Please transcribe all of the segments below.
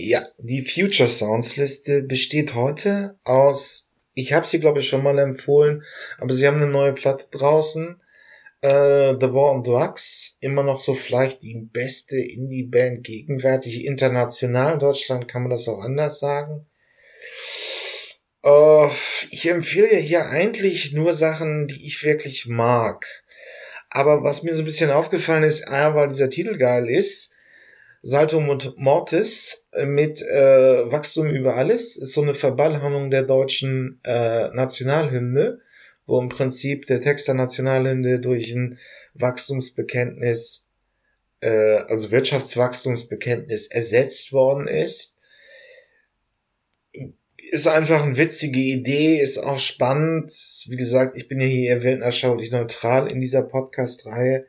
Ja, die Future Sounds Liste besteht heute aus, ich habe sie glaube ich schon mal empfohlen, aber sie haben eine neue Platte draußen. Äh, The War on Drugs, immer noch so vielleicht die beste Indie-Band gegenwärtig international. In Deutschland kann man das auch anders sagen. Äh, ich empfehle hier eigentlich nur Sachen, die ich wirklich mag. Aber was mir so ein bisschen aufgefallen ist, ah, weil dieser Titel geil ist, Salto Mortis mit äh, Wachstum über alles, ist so eine Verballhammerung der deutschen äh, Nationalhymne, wo im Prinzip der Text der Nationalhymne durch ein Wachstumsbekenntnis, äh, also Wirtschaftswachstumsbekenntnis ersetzt worden ist ist einfach eine witzige Idee, ist auch spannend. Wie gesagt, ich bin ja hier weltanschaulich neutral in dieser Podcast-Reihe.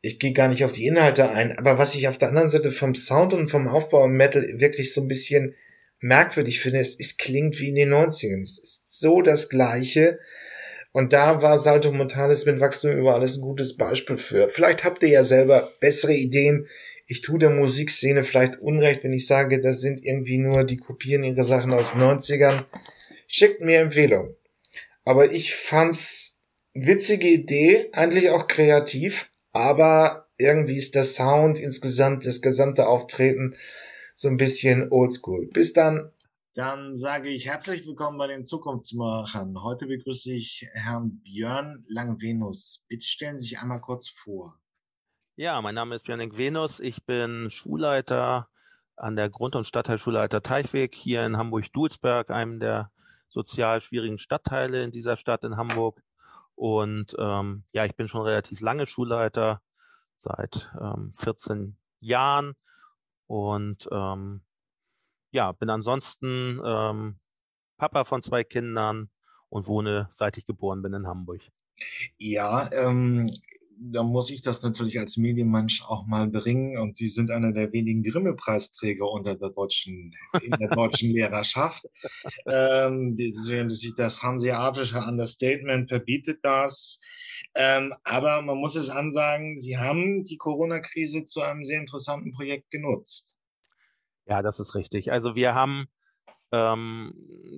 Ich gehe gar nicht auf die Inhalte ein, aber was ich auf der anderen Seite vom Sound und vom Aufbau im Metal wirklich so ein bisschen merkwürdig finde, ist, es klingt wie in den 90ern. Es ist so das Gleiche. Und da war Salto Mortalis mit Wachstum über alles ein gutes Beispiel für. Vielleicht habt ihr ja selber bessere Ideen, ich tue der Musikszene vielleicht Unrecht, wenn ich sage, das sind irgendwie nur die kopieren ihre Sachen aus 90ern. Schickt mir Empfehlungen. Aber ich fand's witzige Idee, eigentlich auch kreativ, aber irgendwie ist der Sound insgesamt, das gesamte Auftreten so ein bisschen oldschool. Bis dann. Dann sage ich herzlich willkommen bei den Zukunftsmachern. Heute begrüße ich Herrn Björn Langvenus. Bitte stellen Sie sich einmal kurz vor. Ja, mein Name ist Björn Venus. Ich bin Schulleiter an der Grund- und Stadtteilschulleiter Teichweg hier in Hamburg-Dulsberg, einem der sozial schwierigen Stadtteile in dieser Stadt in Hamburg. Und ähm, ja, ich bin schon relativ lange Schulleiter, seit ähm, 14 Jahren. Und ähm, ja, bin ansonsten ähm, Papa von zwei Kindern und wohne, seit ich geboren bin, in Hamburg. Ja, ähm, da muss ich das natürlich als Medienmensch auch mal bringen. Und Sie sind einer der wenigen Grimme-Preisträger unter der deutschen, in der deutschen Lehrerschaft. Ähm, das hanseatische Understatement verbietet das. Ähm, aber man muss es ansagen, Sie haben die Corona-Krise zu einem sehr interessanten Projekt genutzt. Ja, das ist richtig. Also wir haben ähm,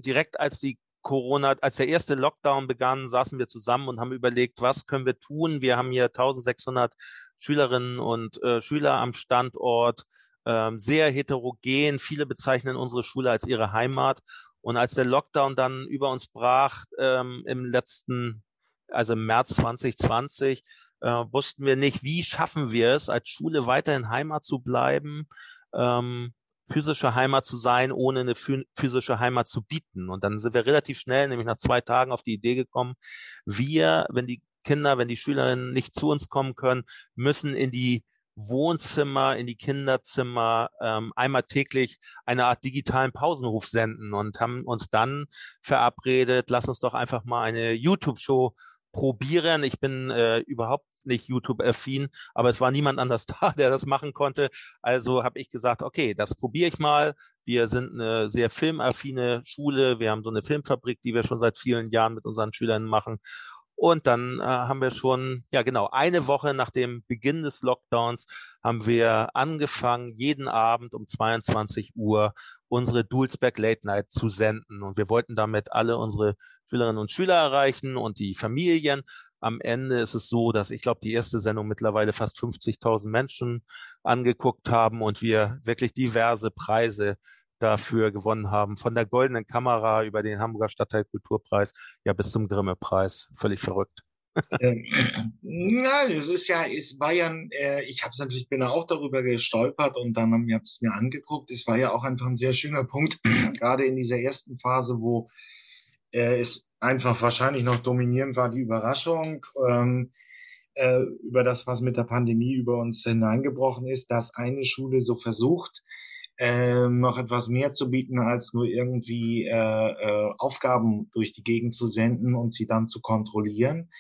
direkt als die Corona, als der erste Lockdown begann, saßen wir zusammen und haben überlegt, was können wir tun. Wir haben hier 1600 Schülerinnen und äh, Schüler am Standort, ähm, sehr heterogen. Viele bezeichnen unsere Schule als ihre Heimat. Und als der Lockdown dann über uns brach ähm, im letzten, also im März 2020, äh, wussten wir nicht, wie schaffen wir es, als Schule weiterhin Heimat zu bleiben. Ähm, physische Heimat zu sein, ohne eine physische Heimat zu bieten. Und dann sind wir relativ schnell, nämlich nach zwei Tagen, auf die Idee gekommen, wir, wenn die Kinder, wenn die Schülerinnen nicht zu uns kommen können, müssen in die Wohnzimmer, in die Kinderzimmer ähm, einmal täglich eine Art digitalen Pausenruf senden und haben uns dann verabredet, lass uns doch einfach mal eine YouTube-Show probieren. Ich bin äh, überhaupt nicht YouTube-affin, aber es war niemand anders da, der das machen konnte. Also habe ich gesagt, okay, das probiere ich mal. Wir sind eine sehr filmaffine Schule. Wir haben so eine Filmfabrik, die wir schon seit vielen Jahren mit unseren Schülern machen. Und dann äh, haben wir schon, ja genau, eine Woche nach dem Beginn des Lockdowns haben wir angefangen, jeden Abend um 22 Uhr unsere Dulsberg Late Night zu senden. Und wir wollten damit alle unsere Schülerinnen und Schüler erreichen und die Familien. Am Ende ist es so, dass ich glaube, die erste Sendung mittlerweile fast 50.000 Menschen angeguckt haben und wir wirklich diverse Preise dafür gewonnen haben. Von der goldenen Kamera über den Hamburger Stadtteilkulturpreis ja bis zum Grimme-Preis. Völlig verrückt. Ähm, na, es ist ja, es war ja, äh, ich habe es natürlich, bin auch darüber gestolpert und dann habe ich es mir angeguckt. Es war ja auch einfach ein sehr schöner Punkt, gerade in dieser ersten Phase, wo äh, es einfach wahrscheinlich noch dominierend war, die Überraschung ähm, äh, über das, was mit der Pandemie über uns hineingebrochen ist, dass eine Schule so versucht, äh, noch etwas mehr zu bieten, als nur irgendwie äh, äh, Aufgaben durch die Gegend zu senden und sie dann zu kontrollieren.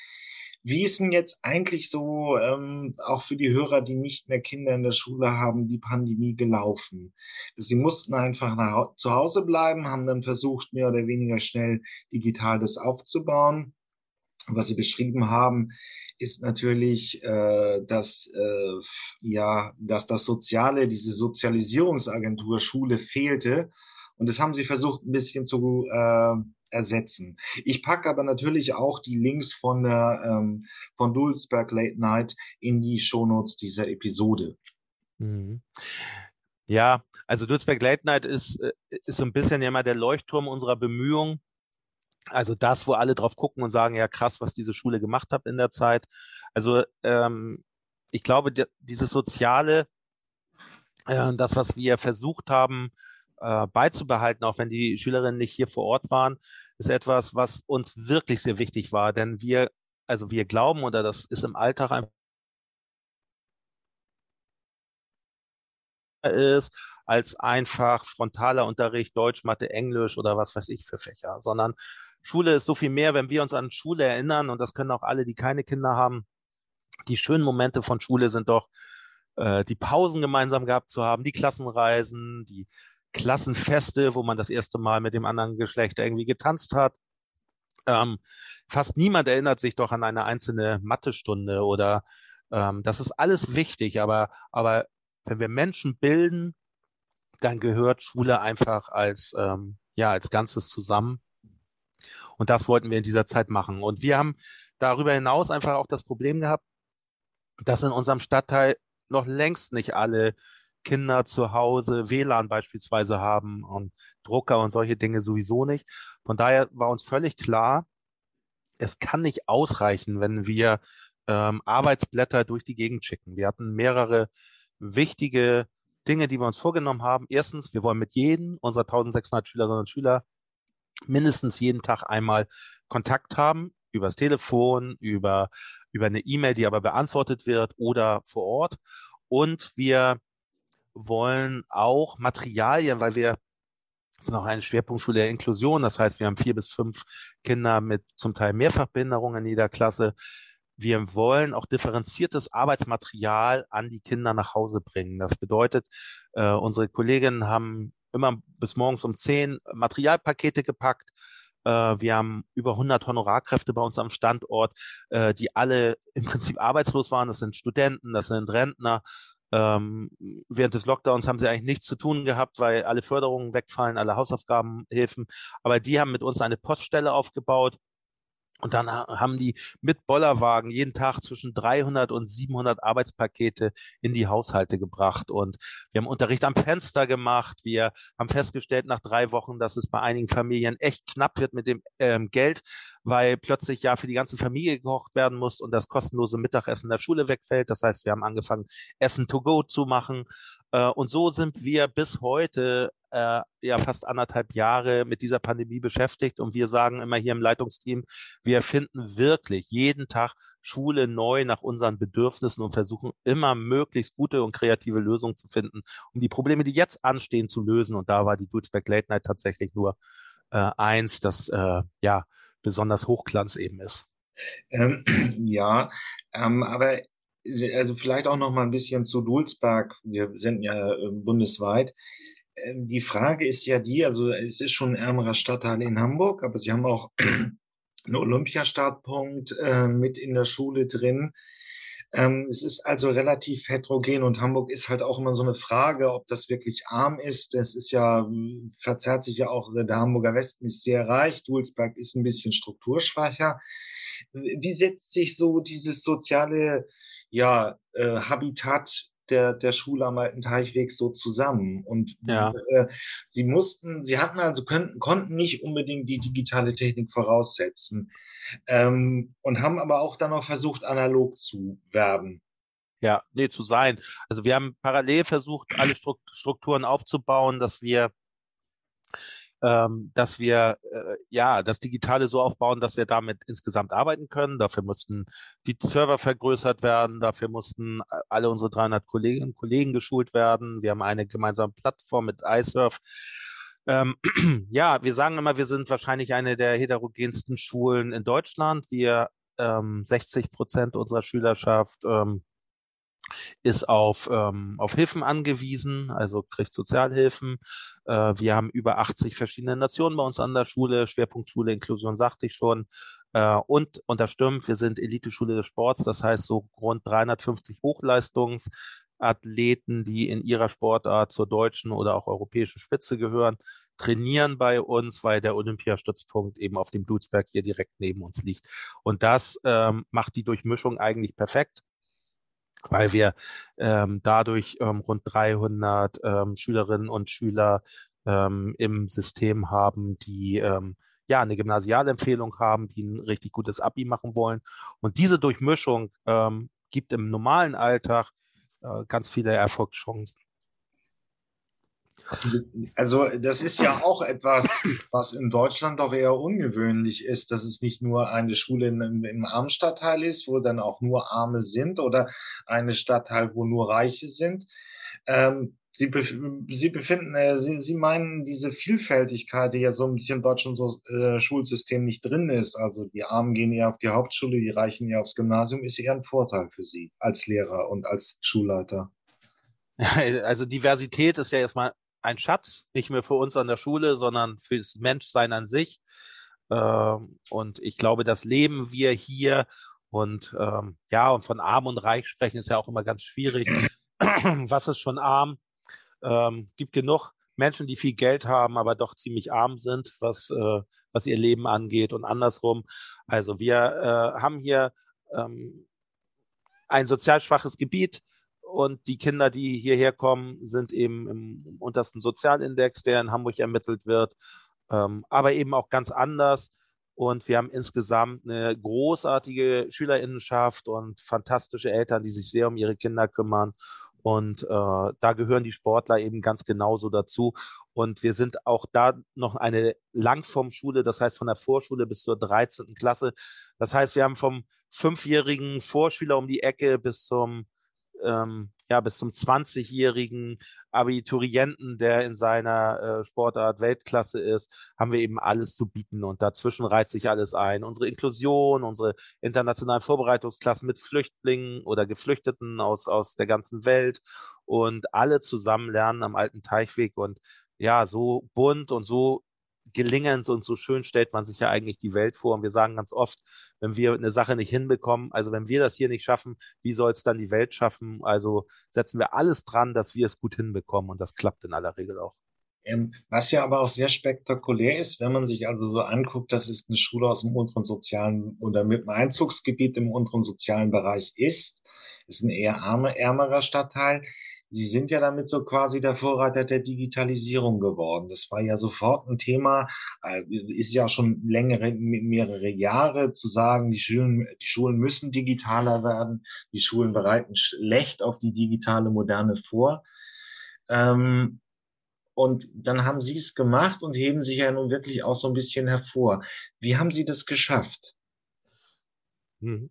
Wie ist denn jetzt eigentlich so, ähm, auch für die Hörer, die nicht mehr Kinder in der Schule haben, die Pandemie gelaufen? Sie mussten einfach nach, zu Hause bleiben, haben dann versucht, mehr oder weniger schnell digital das aufzubauen. was Sie beschrieben haben, ist natürlich, äh, dass äh, ja, dass das Soziale, diese Sozialisierungsagentur Schule fehlte. Und das haben Sie versucht, ein bisschen zu äh, ersetzen. Ich packe aber natürlich auch die Links von der ähm, von Dulsberg Late Night in die Shownotes dieser Episode. Mhm. Ja, also Dulsberg Late Night ist, äh, ist so ein bisschen ja mal der Leuchtturm unserer Bemühungen. Also das, wo alle drauf gucken und sagen, ja krass, was diese Schule gemacht hat in der Zeit. Also ähm, ich glaube, dieses Soziale, äh, das, was wir versucht haben, äh, beizubehalten, auch wenn die Schülerinnen nicht hier vor Ort waren, ist etwas, was uns wirklich sehr wichtig war. Denn wir, also wir glauben, oder das ist im Alltag einfach ist als einfach frontaler Unterricht Deutsch, Mathe, Englisch oder was weiß ich für Fächer, sondern Schule ist so viel mehr, wenn wir uns an Schule erinnern und das können auch alle, die keine Kinder haben. Die schönen Momente von Schule sind doch äh, die Pausen gemeinsam gehabt zu haben, die Klassenreisen, die Klassenfeste, wo man das erste Mal mit dem anderen Geschlecht irgendwie getanzt hat. Ähm, fast niemand erinnert sich doch an eine einzelne Mathestunde oder ähm, das ist alles wichtig, aber, aber wenn wir Menschen bilden, dann gehört Schule einfach als, ähm, ja, als Ganzes zusammen. Und das wollten wir in dieser Zeit machen. Und wir haben darüber hinaus einfach auch das Problem gehabt, dass in unserem Stadtteil noch längst nicht alle Kinder zu Hause WLAN beispielsweise haben und Drucker und solche Dinge sowieso nicht. Von daher war uns völlig klar, es kann nicht ausreichen, wenn wir ähm, Arbeitsblätter durch die Gegend schicken. Wir hatten mehrere wichtige Dinge, die wir uns vorgenommen haben. Erstens, wir wollen mit jedem unserer 1600 Schülerinnen und Schüler mindestens jeden Tag einmal Kontakt haben, übers Telefon, über, über eine E-Mail, die aber beantwortet wird oder vor Ort. Und wir wollen auch Materialien, weil wir sind auch eine Schwerpunktschule der Inklusion. Das heißt, wir haben vier bis fünf Kinder mit zum Teil Mehrfachbehinderung in jeder Klasse. Wir wollen auch differenziertes Arbeitsmaterial an die Kinder nach Hause bringen. Das bedeutet, äh, unsere Kolleginnen haben immer bis morgens um zehn Materialpakete gepackt. Äh, wir haben über 100 Honorarkräfte bei uns am Standort, äh, die alle im Prinzip arbeitslos waren. Das sind Studenten, das sind Rentner, ähm, während des Lockdowns haben sie eigentlich nichts zu tun gehabt, weil alle Förderungen wegfallen, alle Hausaufgabenhilfen. Aber die haben mit uns eine Poststelle aufgebaut und dann haben die mit Bollerwagen jeden Tag zwischen 300 und 700 Arbeitspakete in die Haushalte gebracht. Und wir haben Unterricht am Fenster gemacht. Wir haben festgestellt nach drei Wochen, dass es bei einigen Familien echt knapp wird mit dem ähm, Geld, weil plötzlich ja für die ganze Familie gekocht werden muss und das kostenlose Mittagessen der Schule wegfällt. Das heißt, wir haben angefangen, Essen to go zu machen. Äh, und so sind wir bis heute äh, ja fast anderthalb Jahre mit dieser Pandemie beschäftigt und wir sagen immer hier im Leitungsteam, wir finden wirklich jeden Tag Schule neu nach unseren Bedürfnissen und versuchen immer möglichst gute und kreative Lösungen zu finden, um die Probleme, die jetzt anstehen, zu lösen. Und da war die Dulzberg Late Night tatsächlich nur äh, eins, das äh, ja besonders Hochglanz eben ist. Ähm, ja, ähm, aber also vielleicht auch noch mal ein bisschen zu Dulzberg. Wir sind ja äh, bundesweit. Ähm, die Frage ist ja die, also es ist schon ein ärmerer Stadtteil in Hamburg, aber sie haben auch einen Olympiastartpunkt äh, mit in der Schule drin. Ähm, es ist also relativ heterogen und Hamburg ist halt auch immer so eine Frage, ob das wirklich arm ist. Es ist ja, verzerrt sich ja auch, der Hamburger Westen ist sehr reich, Dulsberg ist ein bisschen strukturschwacher. Wie setzt sich so dieses soziale ja, äh, Habitat der, der Schule am Alten Teichweg so zusammen. Und ja. äh, sie mussten, sie hatten also, könnten, konnten nicht unbedingt die digitale Technik voraussetzen ähm, und haben aber auch dann noch versucht, analog zu werden. Ja, nee, zu sein. Also wir haben parallel versucht, alle Strukturen aufzubauen, dass wir ähm, dass wir äh, ja das Digitale so aufbauen, dass wir damit insgesamt arbeiten können. Dafür mussten die Server vergrößert werden, dafür mussten alle unsere 300 Kolleginnen und Kollegen geschult werden. Wir haben eine gemeinsame Plattform mit iSurf. Ähm, ja, wir sagen immer, wir sind wahrscheinlich eine der heterogensten Schulen in Deutschland. Wir ähm, 60 Prozent unserer Schülerschaft ähm, ist auf, ähm, auf Hilfen angewiesen, also kriegt Sozialhilfen. Äh, wir haben über 80 verschiedene Nationen bei uns an der Schule, Schwerpunktschule Inklusion sagte ich schon. Äh, und unterstimmt, wir sind Elite-Schule des Sports, das heißt so rund 350 Hochleistungsathleten, die in ihrer Sportart zur deutschen oder auch europäischen Spitze gehören, trainieren bei uns, weil der Olympiastützpunkt eben auf dem Blutsberg hier direkt neben uns liegt. Und das ähm, macht die Durchmischung eigentlich perfekt weil wir ähm, dadurch ähm, rund 300 ähm, Schülerinnen und Schüler ähm, im System haben, die ähm, ja eine Gymnasialempfehlung haben, die ein richtig gutes Abi machen wollen. Und diese Durchmischung ähm, gibt im normalen Alltag äh, ganz viele Erfolgschancen. Also das ist ja auch etwas, was in Deutschland doch eher ungewöhnlich ist, dass es nicht nur eine Schule in, im armen ist, wo dann auch nur Arme sind oder eine Stadtteil, wo nur Reiche sind. Ähm, Sie, bef Sie befinden, äh, Sie, Sie meinen diese Vielfältigkeit, die ja so ein bisschen im deutschen so, äh, Schulsystem nicht drin ist. Also die Armen gehen ja auf die Hauptschule, die Reichen ja aufs Gymnasium, ist eher ein Vorteil für Sie als Lehrer und als Schulleiter. Also Diversität ist ja erstmal ein Schatz, nicht mehr für uns an der Schule, sondern für das Menschsein an sich. Ähm, und ich glaube, das leben wir hier. Und ähm, ja, und von arm und reich sprechen ist ja auch immer ganz schwierig. Was ist schon arm? Ähm, gibt genug Menschen, die viel Geld haben, aber doch ziemlich arm sind, was, äh, was ihr Leben angeht und andersrum. Also wir äh, haben hier ähm, ein sozial schwaches Gebiet und die Kinder, die hierher kommen, sind eben im untersten Sozialindex, der in Hamburg ermittelt wird, ähm, aber eben auch ganz anders. Und wir haben insgesamt eine großartige Schülerinnenschaft und fantastische Eltern, die sich sehr um ihre Kinder kümmern. Und äh, da gehören die Sportler eben ganz genauso dazu. Und wir sind auch da noch eine Langformschule, das heißt von der Vorschule bis zur 13. Klasse. Das heißt, wir haben vom fünfjährigen Vorschüler um die Ecke bis zum ähm, ja, bis zum 20-jährigen Abiturienten, der in seiner äh, Sportart Weltklasse ist, haben wir eben alles zu bieten. Und dazwischen reizt sich alles ein. Unsere Inklusion, unsere internationalen Vorbereitungsklassen mit Flüchtlingen oder Geflüchteten aus, aus der ganzen Welt. Und alle zusammen lernen am alten Teichweg. Und ja, so bunt und so gelingend und so schön stellt man sich ja eigentlich die Welt vor. Und wir sagen ganz oft, wenn wir eine Sache nicht hinbekommen, also wenn wir das hier nicht schaffen, wie soll es dann die Welt schaffen? Also setzen wir alles dran, dass wir es gut hinbekommen. Und das klappt in aller Regel auch. Ähm, was ja aber auch sehr spektakulär ist, wenn man sich also so anguckt, dass es eine Schule aus dem unteren sozialen oder mit einem Einzugsgebiet im unteren sozialen Bereich ist, ist ein eher armer, ärmerer Stadtteil. Sie sind ja damit so quasi der Vorreiter der Digitalisierung geworden. Das war ja sofort ein Thema, äh, ist ja schon längere, mehrere Jahre zu sagen, die Schulen, die Schulen müssen digitaler werden, die Schulen bereiten schlecht auf die digitale Moderne vor. Ähm, und dann haben Sie es gemacht und heben sich ja nun wirklich auch so ein bisschen hervor. Wie haben Sie das geschafft? Hm.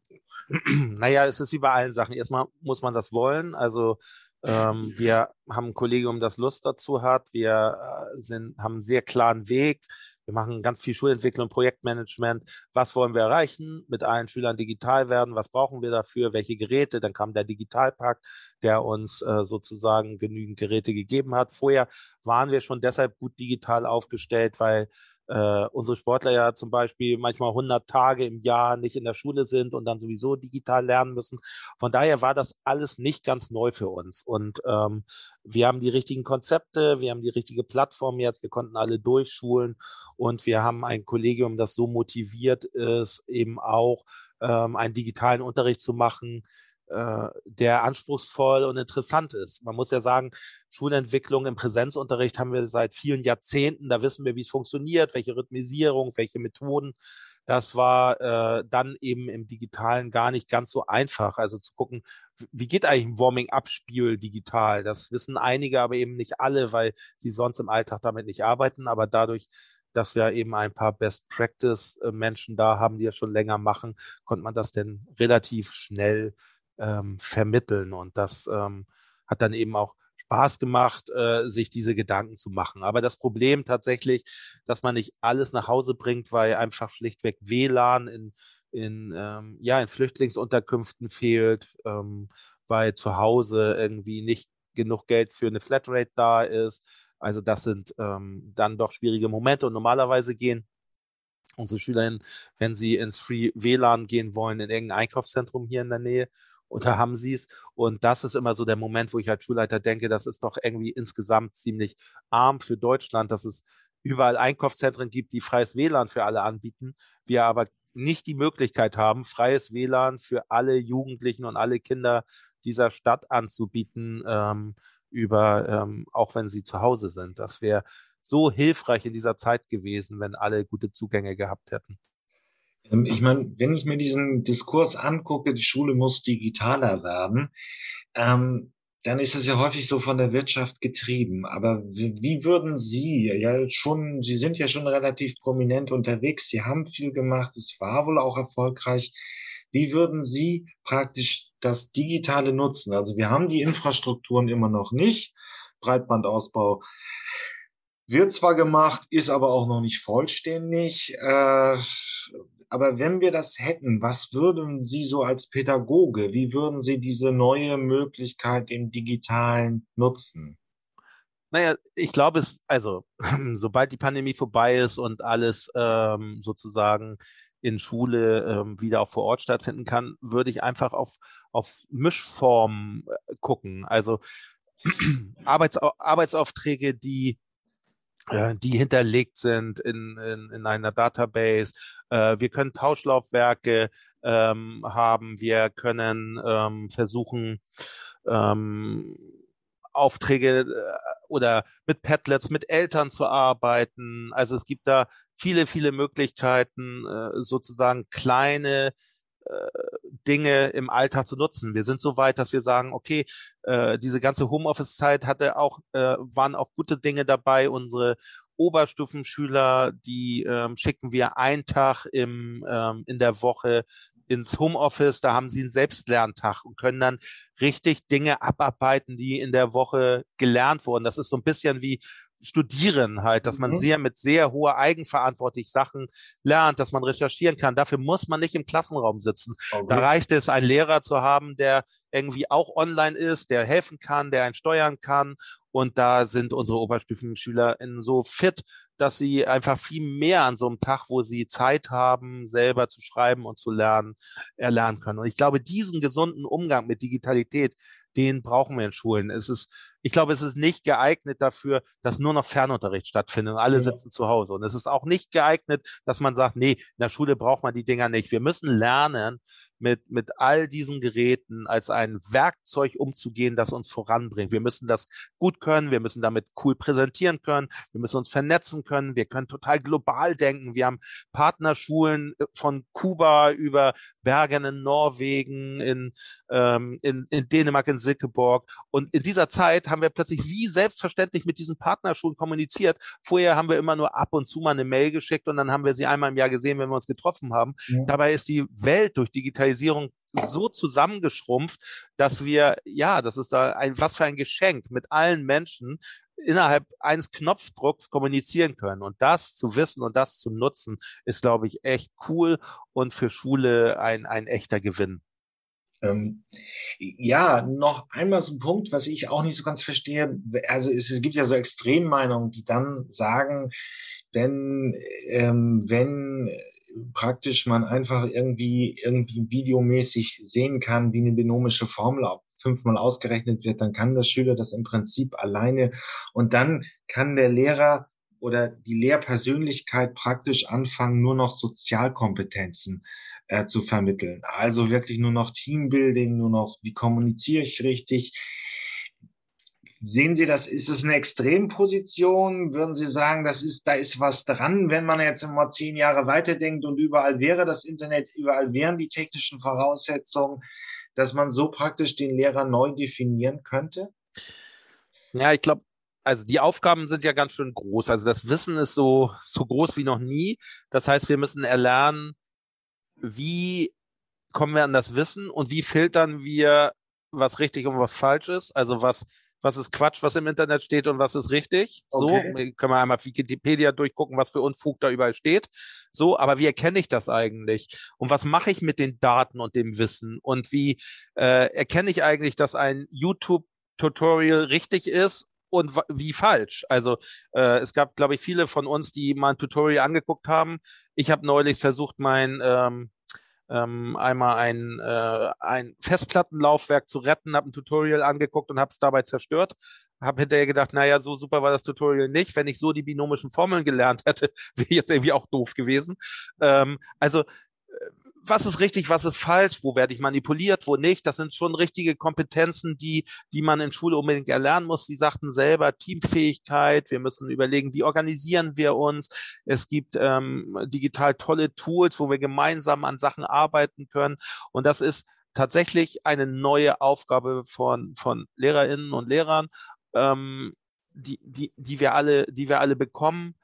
Naja, es ist wie bei allen Sachen. Erstmal muss man das wollen. Also ähm, wir haben ein Kollegium, das Lust dazu hat. Wir äh, sind, haben einen sehr klaren Weg. Wir machen ganz viel Schulentwicklung, Projektmanagement. Was wollen wir erreichen? Mit allen Schülern digital werden. Was brauchen wir dafür? Welche Geräte? Dann kam der Digitalpakt, der uns äh, sozusagen genügend Geräte gegeben hat. Vorher waren wir schon deshalb gut digital aufgestellt, weil äh, unsere Sportler ja zum Beispiel manchmal 100 Tage im Jahr nicht in der Schule sind und dann sowieso digital lernen müssen. Von daher war das alles nicht ganz neu für uns. Und ähm, wir haben die richtigen Konzepte, wir haben die richtige Plattform jetzt, wir konnten alle durchschulen und wir haben ein Kollegium, das so motiviert ist, eben auch ähm, einen digitalen Unterricht zu machen, äh, der anspruchsvoll und interessant ist. Man muss ja sagen, Schulentwicklung im Präsenzunterricht haben wir seit vielen Jahrzehnten. Da wissen wir, wie es funktioniert, welche Rhythmisierung, welche Methoden. Das war äh, dann eben im Digitalen gar nicht ganz so einfach. Also zu gucken, wie geht eigentlich ein Warming-up-Spiel digital? Das wissen einige, aber eben nicht alle, weil sie sonst im Alltag damit nicht arbeiten. Aber dadurch dass wir eben ein paar Best-Practice-Menschen da haben, die das schon länger machen, konnte man das denn relativ schnell ähm, vermitteln. Und das ähm, hat dann eben auch Spaß gemacht, äh, sich diese Gedanken zu machen. Aber das Problem tatsächlich, dass man nicht alles nach Hause bringt, weil einfach schlichtweg WLAN in, in, ähm, ja, in Flüchtlingsunterkünften fehlt, ähm, weil zu Hause irgendwie nicht genug Geld für eine Flatrate da ist. Also das sind ähm, dann doch schwierige Momente und normalerweise gehen unsere Schülerinnen, wenn sie ins Free WLAN gehen wollen, in irgendein Einkaufszentrum hier in der Nähe, und da haben sie es. Und das ist immer so der Moment, wo ich als Schulleiter denke, das ist doch irgendwie insgesamt ziemlich arm für Deutschland, dass es überall Einkaufszentren gibt, die freies WLAN für alle anbieten. Wir aber nicht die Möglichkeit haben, freies WLAN für alle Jugendlichen und alle Kinder dieser Stadt anzubieten, ähm, über, ähm, auch wenn sie zu Hause sind. Das wäre so hilfreich in dieser Zeit gewesen, wenn alle gute Zugänge gehabt hätten. Ähm, ich meine, wenn ich mir diesen Diskurs angucke, die Schule muss digitaler werden, ähm, dann ist es ja häufig so von der Wirtschaft getrieben. Aber wie, wie, würden Sie, ja schon, Sie sind ja schon relativ prominent unterwegs, Sie haben viel gemacht, es war wohl auch erfolgreich. Wie würden Sie praktisch das Digitale nutzen? Also wir haben die Infrastrukturen immer noch nicht. Breitbandausbau wird zwar gemacht, ist aber auch noch nicht vollständig. Äh, aber wenn wir das hätten, was würden Sie so als Pädagoge, wie würden Sie diese neue Möglichkeit im Digitalen nutzen? Naja, ich glaube es, also sobald die Pandemie vorbei ist und alles ähm, sozusagen in Schule ähm, wieder auch vor Ort stattfinden kann, würde ich einfach auf, auf Mischformen äh, gucken. Also Arbeits, Arbeitsaufträge, die die hinterlegt sind in, in, in einer Database. Äh, wir können Tauschlaufwerke ähm, haben. Wir können ähm, versuchen, ähm, Aufträge äh, oder mit Padlets mit Eltern zu arbeiten. Also es gibt da viele, viele Möglichkeiten, äh, sozusagen kleine äh, Dinge im Alltag zu nutzen. Wir sind so weit, dass wir sagen, okay, äh, diese ganze Homeoffice-Zeit hatte auch, äh, waren auch gute Dinge dabei. Unsere Oberstufenschüler, die ähm, schicken wir einen Tag im, ähm, in der Woche ins Homeoffice, da haben sie einen Selbstlerntag und können dann richtig Dinge abarbeiten, die in der Woche gelernt wurden. Das ist so ein bisschen wie Studieren halt, dass man mhm. sehr mit sehr hoher Eigenverantwortlich Sachen lernt, dass man recherchieren kann. Dafür muss man nicht im Klassenraum sitzen. Okay. Da reicht es, einen Lehrer zu haben, der irgendwie auch online ist, der helfen kann, der einen steuern kann. Und da sind unsere Oberstufenschülerinnen so fit, dass sie einfach viel mehr an so einem Tag, wo sie Zeit haben, selber zu schreiben und zu lernen, erlernen können. Und ich glaube, diesen gesunden Umgang mit Digitalität, den brauchen wir in Schulen. Es ist, ich glaube, es ist nicht geeignet dafür, dass nur noch Fernunterricht stattfindet und alle ja. sitzen zu Hause. Und es ist auch nicht geeignet, dass man sagt, nee, in der Schule braucht man die Dinger nicht. Wir müssen lernen, mit, mit all diesen Geräten als ein Werkzeug umzugehen, das uns voranbringt. Wir müssen das gut können, wir müssen damit cool präsentieren können, wir müssen uns vernetzen können, wir können total global denken. Wir haben Partnerschulen äh, von Kuba über Bergen in Norwegen, in, ähm, in, in Dänemark, in Silkeborg. Und in dieser Zeit haben wir plötzlich wie selbstverständlich mit diesen Partnerschulen kommuniziert. Vorher haben wir immer nur ab und zu mal eine Mail geschickt und dann haben wir sie einmal im Jahr gesehen, wenn wir uns getroffen haben. Ja. Dabei ist die Welt durch Digitalisierung Digitalisierung so zusammengeschrumpft, dass wir, ja, das ist da ein, was für ein Geschenk mit allen Menschen innerhalb eines Knopfdrucks kommunizieren können. Und das zu wissen und das zu nutzen, ist, glaube ich, echt cool und für Schule ein, ein echter Gewinn. Ähm, ja, noch einmal so ein Punkt, was ich auch nicht so ganz verstehe. Also es, es gibt ja so Extremmeinungen, die dann sagen, wenn, ähm, wenn praktisch man einfach irgendwie, irgendwie videomäßig sehen kann, wie eine binomische Formel fünfmal ausgerechnet wird, dann kann der Schüler das im Prinzip alleine und dann kann der Lehrer oder die Lehrpersönlichkeit praktisch anfangen, nur noch Sozialkompetenzen äh, zu vermitteln. Also wirklich nur noch Teambuilding, nur noch, wie kommuniziere ich richtig, Sehen Sie das, ist es eine Extremposition? Würden Sie sagen, das ist, da ist was dran, wenn man jetzt immer zehn Jahre weiterdenkt und überall wäre das Internet, überall wären die technischen Voraussetzungen, dass man so praktisch den Lehrer neu definieren könnte? Ja, ich glaube, also die Aufgaben sind ja ganz schön groß. Also das Wissen ist so, so groß wie noch nie. Das heißt, wir müssen erlernen, wie kommen wir an das Wissen und wie filtern wir, was richtig und was falsch ist. Also was was ist Quatsch, was im Internet steht und was ist richtig. Okay. So, können wir einmal Wikipedia durchgucken, was für Unfug da überall steht. So, aber wie erkenne ich das eigentlich? Und was mache ich mit den Daten und dem Wissen? Und wie äh, erkenne ich eigentlich, dass ein YouTube Tutorial richtig ist und wie falsch. Also äh, es gab, glaube ich, viele von uns, die mal ein Tutorial angeguckt haben. Ich habe neulich versucht, mein ähm, ähm, einmal ein, äh, ein Festplattenlaufwerk zu retten, habe ein Tutorial angeguckt und habe es dabei zerstört. Habe hinterher gedacht, naja, so super war das Tutorial nicht. Wenn ich so die binomischen Formeln gelernt hätte, wäre jetzt irgendwie auch doof gewesen. Ähm, also was ist richtig, was ist falsch, wo werde ich manipuliert, wo nicht. Das sind schon richtige Kompetenzen, die, die man in Schule unbedingt erlernen muss. Sie sagten selber Teamfähigkeit. Wir müssen überlegen, wie organisieren wir uns. Es gibt ähm, digital tolle Tools, wo wir gemeinsam an Sachen arbeiten können. Und das ist tatsächlich eine neue Aufgabe von, von Lehrerinnen und Lehrern, ähm, die, die, die wir alle, die wir alle bekommen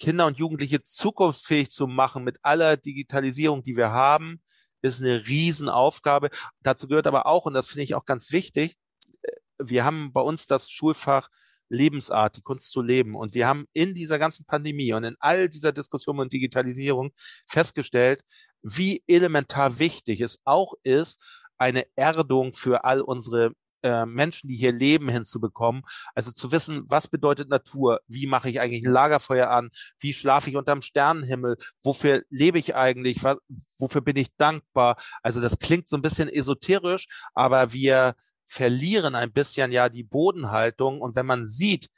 Kinder und Jugendliche zukunftsfähig zu machen mit aller Digitalisierung, die wir haben, ist eine Riesenaufgabe. Dazu gehört aber auch, und das finde ich auch ganz wichtig, äh, wir haben bei uns das Schulfach Lebensart, die Kunst zu leben. Und wir haben in dieser ganzen Pandemie und in all dieser Diskussion und Digitalisierung festgestellt, wie elementar wichtig es auch ist, eine Erdung für all unsere äh, Menschen, die hier leben, hinzubekommen. Also zu wissen, was bedeutet Natur? Wie mache ich eigentlich ein Lagerfeuer an? Wie schlafe ich unterm Sternenhimmel? Wofür lebe ich eigentlich? Was, wofür bin ich dankbar? Also das klingt so ein bisschen esoterisch, aber wir verlieren ein bisschen ja die Bodenhaltung. Und wenn man sieht,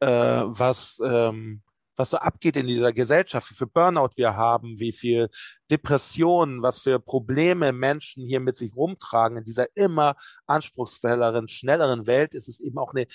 äh, was ähm, was so abgeht in dieser Gesellschaft, wie viel Burnout wir haben, wie viel Depressionen, was für Probleme Menschen hier mit sich rumtragen. In dieser immer anspruchsvolleren, schnelleren Welt ist es eben auch eine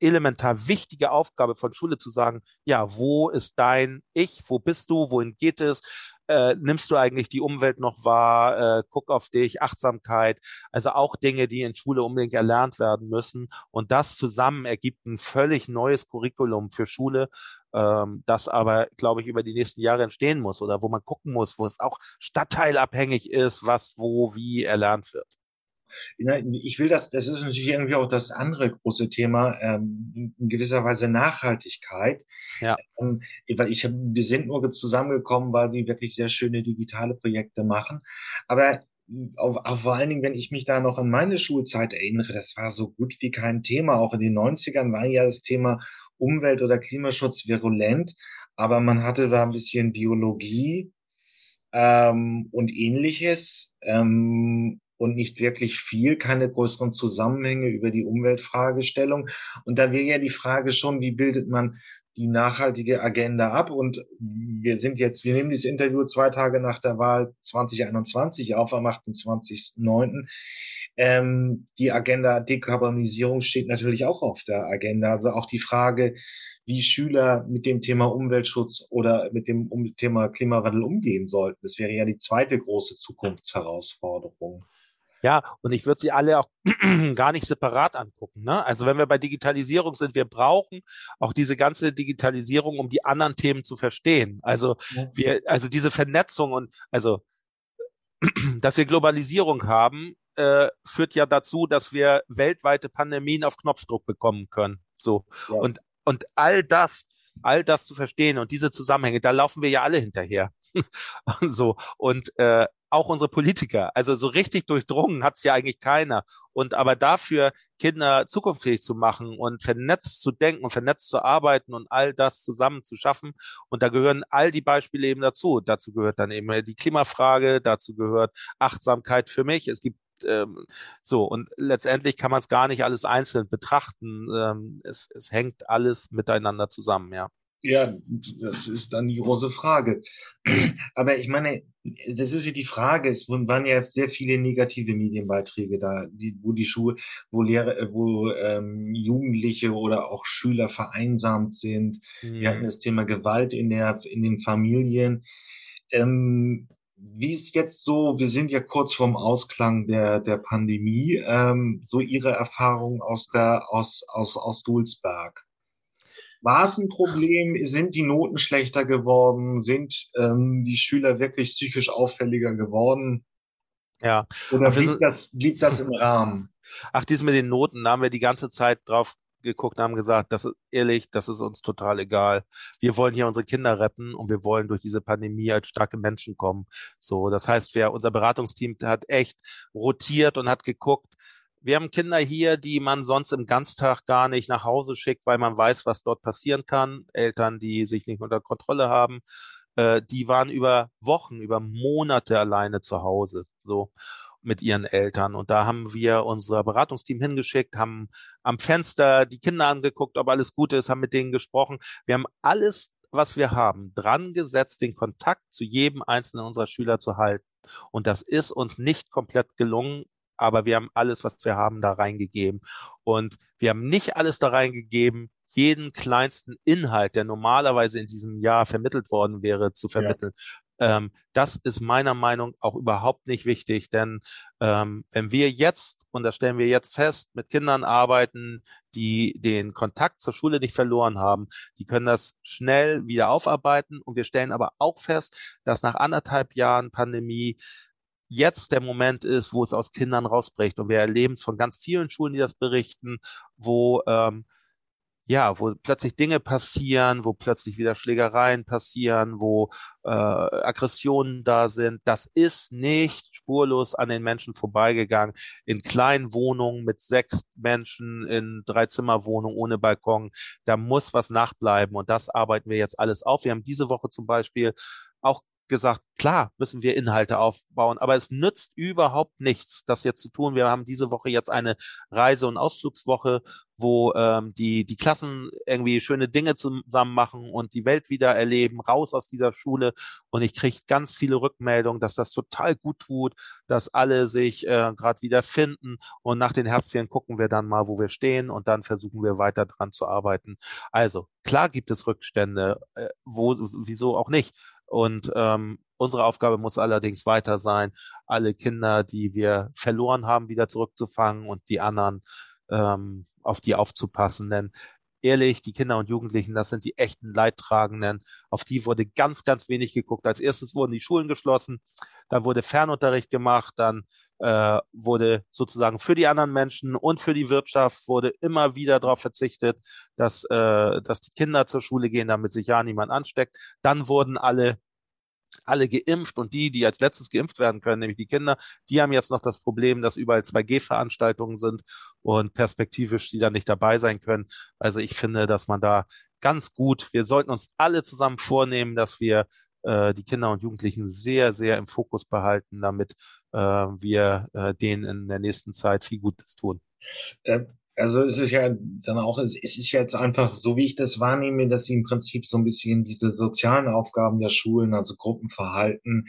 elementar wichtige Aufgabe von Schule zu sagen, ja, wo ist dein Ich, wo bist du, wohin geht es, äh, nimmst du eigentlich die Umwelt noch wahr, äh, guck auf dich, Achtsamkeit, also auch Dinge, die in Schule unbedingt erlernt werden müssen. Und das zusammen ergibt ein völlig neues Curriculum für Schule, ähm, das aber, glaube ich, über die nächsten Jahre entstehen muss oder wo man gucken muss, wo es auch stadtteilabhängig ist, was wo wie erlernt wird. Ich will das, das ist natürlich irgendwie auch das andere große Thema, ähm, in gewisser Weise Nachhaltigkeit. Ja. Ähm, weil ich, wir sind nur zusammengekommen, weil sie wirklich sehr schöne digitale Projekte machen. Aber auch, auch vor allen Dingen, wenn ich mich da noch an meine Schulzeit erinnere, das war so gut wie kein Thema. Auch in den 90ern war ja das Thema Umwelt- oder Klimaschutz virulent, aber man hatte da ein bisschen Biologie ähm, und ähnliches. Ähm, und nicht wirklich viel, keine größeren Zusammenhänge über die Umweltfragestellung. Und da wäre ja die Frage schon, wie bildet man die nachhaltige Agenda ab? Und wir sind jetzt, wir nehmen dieses Interview zwei Tage nach der Wahl 2021 auf, am 28.09. Ähm, die Agenda Dekarbonisierung steht natürlich auch auf der Agenda. Also auch die Frage, wie Schüler mit dem Thema Umweltschutz oder mit dem Thema Klimawandel umgehen sollten. Das wäre ja die zweite große Zukunftsherausforderung. Ja, und ich würde sie alle auch gar nicht separat angucken. Ne? Also wenn wir bei Digitalisierung sind, wir brauchen auch diese ganze Digitalisierung, um die anderen Themen zu verstehen. Also wir, also diese Vernetzung und also dass wir Globalisierung haben, äh, führt ja dazu, dass wir weltweite Pandemien auf Knopfdruck bekommen können. So ja. und und all das all das zu verstehen und diese Zusammenhänge, da laufen wir ja alle hinterher. So und äh, auch unsere Politiker. Also so richtig durchdrungen hat es ja eigentlich keiner. Und aber dafür Kinder zukunftsfähig zu machen und vernetzt zu denken und vernetzt zu arbeiten und all das zusammen zu schaffen. Und da gehören all die Beispiele eben dazu. Dazu gehört dann eben die Klimafrage, dazu gehört Achtsamkeit für mich. Es gibt ähm, so und letztendlich kann man es gar nicht alles einzeln betrachten. Ähm, es, es hängt alles miteinander zusammen, ja. Ja, das ist dann die große Frage. Aber ich meine, das ist ja die Frage. Es waren ja sehr viele negative Medienbeiträge da, die, wo die Schule, wo Lehrer, äh, wo ähm, Jugendliche oder auch Schüler vereinsamt sind. Mhm. Wir hatten das Thema Gewalt in der in den Familien. Ähm, wie ist jetzt so? Wir sind ja kurz vorm Ausklang der der Pandemie. Ähm, so Ihre Erfahrung aus der aus aus aus Dulsberg? War es ein Problem? Sind die Noten schlechter geworden? Sind ähm, die Schüler wirklich psychisch auffälliger geworden? Ja. Oder blieb das, blieb das im Rahmen? Ach, dies mit den Noten, da haben wir die ganze Zeit drauf geguckt und haben gesagt, das ist ehrlich, das ist uns total egal. Wir wollen hier unsere Kinder retten und wir wollen durch diese Pandemie als starke Menschen kommen. So, das heißt, wer unser Beratungsteam hat echt rotiert und hat geguckt, wir haben Kinder hier, die man sonst im Ganztag gar nicht nach Hause schickt, weil man weiß, was dort passieren kann. Eltern, die sich nicht unter Kontrolle haben, äh, die waren über Wochen, über Monate alleine zu Hause, so mit ihren Eltern. Und da haben wir unser Beratungsteam hingeschickt, haben am Fenster die Kinder angeguckt, ob alles gut ist, haben mit denen gesprochen. Wir haben alles, was wir haben, dran gesetzt, den Kontakt zu jedem einzelnen unserer Schüler zu halten. Und das ist uns nicht komplett gelungen aber wir haben alles, was wir haben, da reingegeben. Und wir haben nicht alles da reingegeben, jeden kleinsten Inhalt, der normalerweise in diesem Jahr vermittelt worden wäre, zu vermitteln. Ja. Ähm, das ist meiner Meinung auch überhaupt nicht wichtig, denn ähm, wenn wir jetzt, und das stellen wir jetzt fest, mit Kindern arbeiten, die den Kontakt zur Schule nicht verloren haben, die können das schnell wieder aufarbeiten. Und wir stellen aber auch fest, dass nach anderthalb Jahren Pandemie jetzt der Moment ist, wo es aus Kindern rausbricht. Und wir erleben es von ganz vielen Schulen, die das berichten, wo ähm, ja, wo plötzlich Dinge passieren, wo plötzlich wieder Schlägereien passieren, wo äh, Aggressionen da sind. Das ist nicht spurlos an den Menschen vorbeigegangen. In kleinen Wohnungen mit sechs Menschen, in Dreizimmerwohnungen ohne Balkon. Da muss was nachbleiben und das arbeiten wir jetzt alles auf. Wir haben diese Woche zum Beispiel auch gesagt, klar müssen wir Inhalte aufbauen, aber es nützt überhaupt nichts, das jetzt zu tun. Wir haben diese Woche jetzt eine Reise- und Ausflugswoche, wo ähm, die, die Klassen irgendwie schöne Dinge zusammen machen und die Welt wieder erleben, raus aus dieser Schule. Und ich kriege ganz viele Rückmeldungen, dass das total gut tut, dass alle sich äh, gerade wieder finden. Und nach den Herbstferien gucken wir dann mal, wo wir stehen und dann versuchen wir weiter dran zu arbeiten. Also klar gibt es Rückstände, äh, wo, wieso auch nicht. Und ähm, unsere Aufgabe muss allerdings weiter sein, alle Kinder, die wir verloren haben, wieder zurückzufangen und die anderen ähm, auf die aufzupassen. Denn ehrlich, die Kinder und Jugendlichen, das sind die echten Leidtragenden. Auf die wurde ganz, ganz wenig geguckt. Als erstes wurden die Schulen geschlossen, dann wurde Fernunterricht gemacht, dann äh, wurde sozusagen für die anderen Menschen und für die Wirtschaft wurde immer wieder darauf verzichtet, dass, äh, dass die Kinder zur Schule gehen, damit sich ja niemand ansteckt. Dann wurden alle alle geimpft und die, die als letztes geimpft werden können, nämlich die Kinder, die haben jetzt noch das Problem, dass überall 2G-Veranstaltungen sind und perspektivisch die dann nicht dabei sein können. Also ich finde, dass man da ganz gut, wir sollten uns alle zusammen vornehmen, dass wir äh, die Kinder und Jugendlichen sehr, sehr im Fokus behalten, damit äh, wir äh, denen in der nächsten Zeit viel Gutes tun. Äh, also es ist ja dann auch, es ist jetzt einfach, so wie ich das wahrnehme, dass sie im Prinzip so ein bisschen diese sozialen Aufgaben der Schulen, also Gruppenverhalten,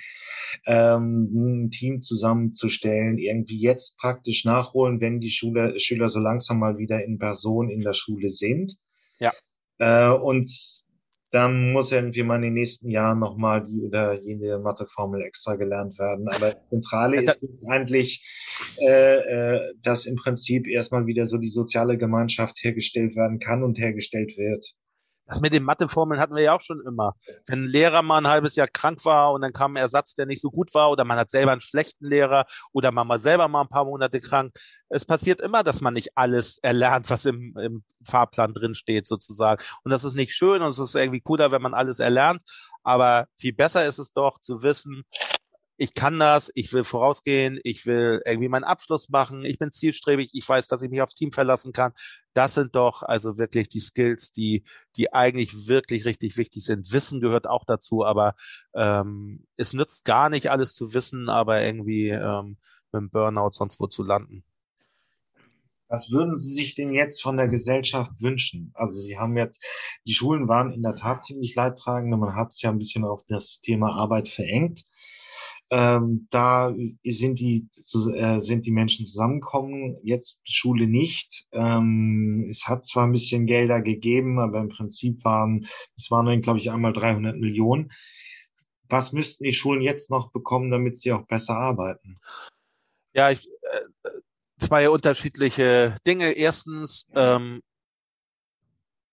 ähm, ein Team zusammenzustellen, irgendwie jetzt praktisch nachholen, wenn die Schüler, Schüler so langsam mal wieder in Person in der Schule sind. Ja. Äh, und dann muss irgendwie mal in den nächsten Jahren nochmal die oder jene Matheformel extra gelernt werden. Aber Zentrale ist jetzt eigentlich, äh, äh, dass im Prinzip erstmal wieder so die soziale Gemeinschaft hergestellt werden kann und hergestellt wird. Das mit den Matheformeln hatten wir ja auch schon immer. Wenn ein Lehrer mal ein halbes Jahr krank war und dann kam ein Ersatz, der nicht so gut war, oder man hat selber einen schlechten Lehrer oder man war selber mal ein paar Monate krank. Es passiert immer, dass man nicht alles erlernt, was im, im Fahrplan drin steht, sozusagen. Und das ist nicht schön und es ist irgendwie cooler, wenn man alles erlernt. Aber viel besser ist es doch zu wissen, ich kann das, ich will vorausgehen, ich will irgendwie meinen Abschluss machen, ich bin zielstrebig, ich weiß, dass ich mich aufs Team verlassen kann. Das sind doch also wirklich die Skills, die, die eigentlich wirklich richtig wichtig sind. Wissen gehört auch dazu, aber ähm, es nützt gar nicht alles zu wissen, aber irgendwie ähm, mit dem Burnout sonst wo zu landen. Was würden Sie sich denn jetzt von der Gesellschaft wünschen? Also Sie haben jetzt, die Schulen waren in der Tat ziemlich leidtragend. Man hat es ja ein bisschen auf das Thema Arbeit verengt. Ähm, da sind die, äh, sind die Menschen zusammengekommen, jetzt Schule nicht. Ähm, es hat zwar ein bisschen Gelder gegeben, aber im Prinzip waren, es waren, glaube ich, einmal 300 Millionen. Was müssten die Schulen jetzt noch bekommen, damit sie auch besser arbeiten? Ja, ich, äh, zwei unterschiedliche Dinge. Erstens, ähm,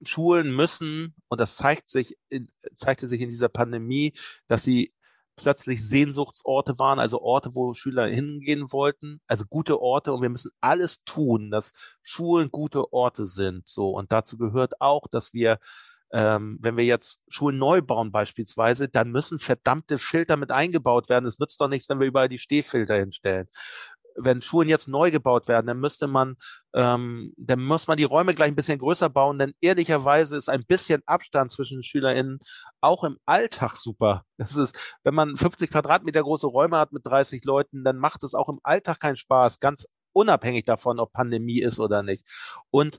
Schulen müssen, und das zeigt sich in, zeigte sich in dieser Pandemie, dass sie plötzlich Sehnsuchtsorte waren, also Orte, wo Schüler hingehen wollten, also gute Orte und wir müssen alles tun, dass Schulen gute Orte sind, so und dazu gehört auch, dass wir ähm, wenn wir jetzt Schulen neu bauen beispielsweise, dann müssen verdammte Filter mit eingebaut werden. Es nützt doch nichts, wenn wir überall die Stehfilter hinstellen. Wenn Schulen jetzt neu gebaut werden, dann müsste man, ähm, dann muss man die Räume gleich ein bisschen größer bauen, denn ehrlicherweise ist ein bisschen Abstand zwischen SchülerInnen auch im Alltag super. Das ist, wenn man 50 Quadratmeter große Räume hat mit 30 Leuten, dann macht es auch im Alltag keinen Spaß, ganz unabhängig davon, ob Pandemie ist oder nicht. Und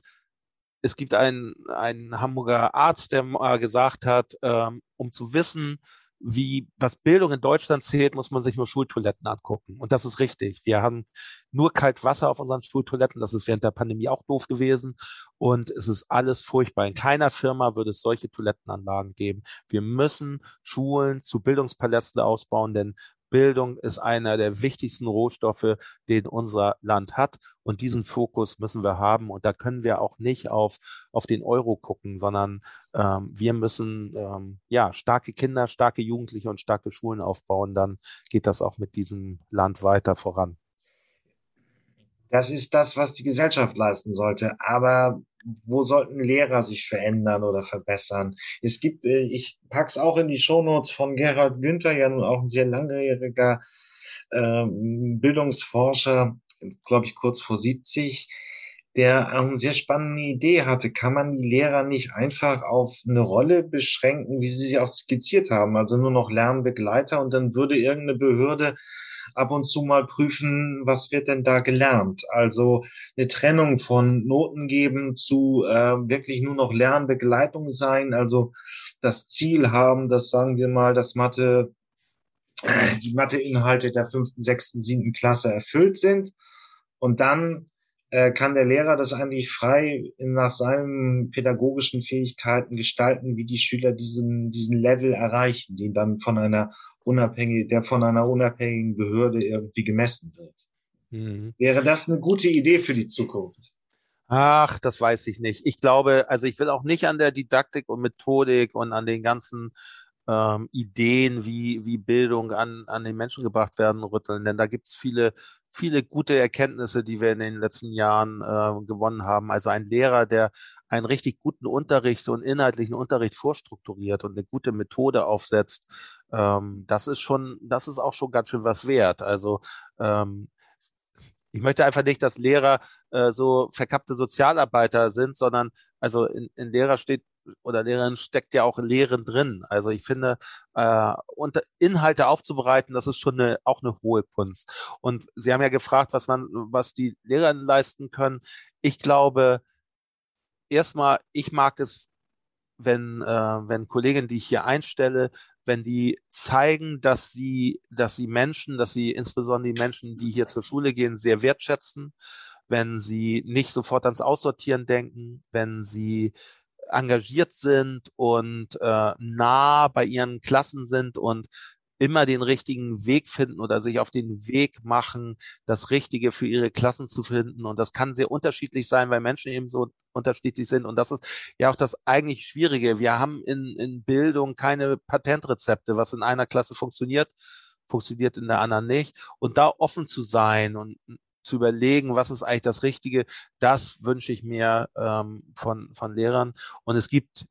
es gibt einen, einen Hamburger Arzt, der mal gesagt hat, ähm, um zu wissen, wie, was Bildung in Deutschland zählt, muss man sich nur Schultoiletten angucken. Und das ist richtig. Wir haben nur kalt Wasser auf unseren Schultoiletten. Das ist während der Pandemie auch doof gewesen. Und es ist alles furchtbar. In keiner Firma würde es solche Toilettenanlagen geben. Wir müssen Schulen zu Bildungspalästen ausbauen, denn Bildung ist einer der wichtigsten Rohstoffe, den unser Land hat. Und diesen Fokus müssen wir haben. Und da können wir auch nicht auf, auf den Euro gucken, sondern ähm, wir müssen ähm, ja starke Kinder, starke Jugendliche und starke Schulen aufbauen. Dann geht das auch mit diesem Land weiter voran. Das ist das, was die Gesellschaft leisten sollte. Aber wo sollten Lehrer sich verändern oder verbessern? Es gibt, äh, ich pack's auch in die Shownotes von Gerhard Günther, ja nun auch ein sehr langjähriger ähm, Bildungsforscher, glaube ich kurz vor 70, der eine sehr spannende Idee hatte. Kann man die Lehrer nicht einfach auf eine Rolle beschränken, wie sie sie auch skizziert haben, also nur noch Lernbegleiter und dann würde irgendeine Behörde ab und zu mal prüfen, was wird denn da gelernt. Also eine Trennung von Noten geben zu äh, wirklich nur noch Lernbegleitung sein, also das Ziel haben, dass sagen wir mal, dass Mathe äh, die Matheinhalte der fünften, sechsten, siebten Klasse erfüllt sind und dann äh, kann der Lehrer das eigentlich frei nach seinen pädagogischen Fähigkeiten gestalten, wie die Schüler diesen, diesen Level erreichen, den dann von einer unabhängigen, der von einer unabhängigen Behörde irgendwie gemessen wird. Mhm. Wäre das eine gute Idee für die Zukunft? Ach, das weiß ich nicht. Ich glaube, also ich will auch nicht an der Didaktik und Methodik und an den ganzen ähm, Ideen, wie, wie Bildung an, an den Menschen gebracht werden, rütteln. Denn da gibt's viele viele gute Erkenntnisse, die wir in den letzten Jahren äh, gewonnen haben. Also ein Lehrer, der einen richtig guten Unterricht und inhaltlichen Unterricht vorstrukturiert und eine gute Methode aufsetzt, ähm, das ist schon, das ist auch schon ganz schön was wert. Also ähm, ich möchte einfach nicht, dass Lehrer äh, so verkappte Sozialarbeiter sind, sondern also in, in Lehrer steht oder Lehrerin steckt ja auch Lehren drin. Also ich finde, äh, und Inhalte aufzubereiten, das ist schon eine, auch eine hohe Kunst. Und Sie haben ja gefragt, was man, was die Lehrerinnen leisten können. Ich glaube, erstmal, ich mag es, wenn, äh, wenn Kolleginnen, die ich hier einstelle, wenn die zeigen, dass sie, dass sie Menschen, dass sie insbesondere die Menschen, die hier zur Schule gehen, sehr wertschätzen, wenn sie nicht sofort ans Aussortieren denken, wenn sie engagiert sind und äh, nah bei ihren Klassen sind und immer den richtigen Weg finden oder sich auf den Weg machen, das Richtige für ihre Klassen zu finden. Und das kann sehr unterschiedlich sein, weil Menschen eben so unterschiedlich sind. Und das ist ja auch das eigentlich Schwierige. Wir haben in, in Bildung keine Patentrezepte, was in einer Klasse funktioniert, funktioniert in der anderen nicht. Und da offen zu sein und zu überlegen, was ist eigentlich das Richtige, das wünsche ich mir ähm, von, von Lehrern. Und es gibt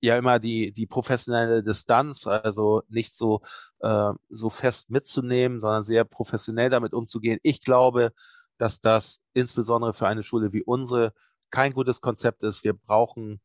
ja immer die, die professionelle Distanz, also nicht so, äh, so fest mitzunehmen, sondern sehr professionell damit umzugehen. Ich glaube, dass das insbesondere für eine Schule wie unsere kein gutes Konzept ist. Wir brauchen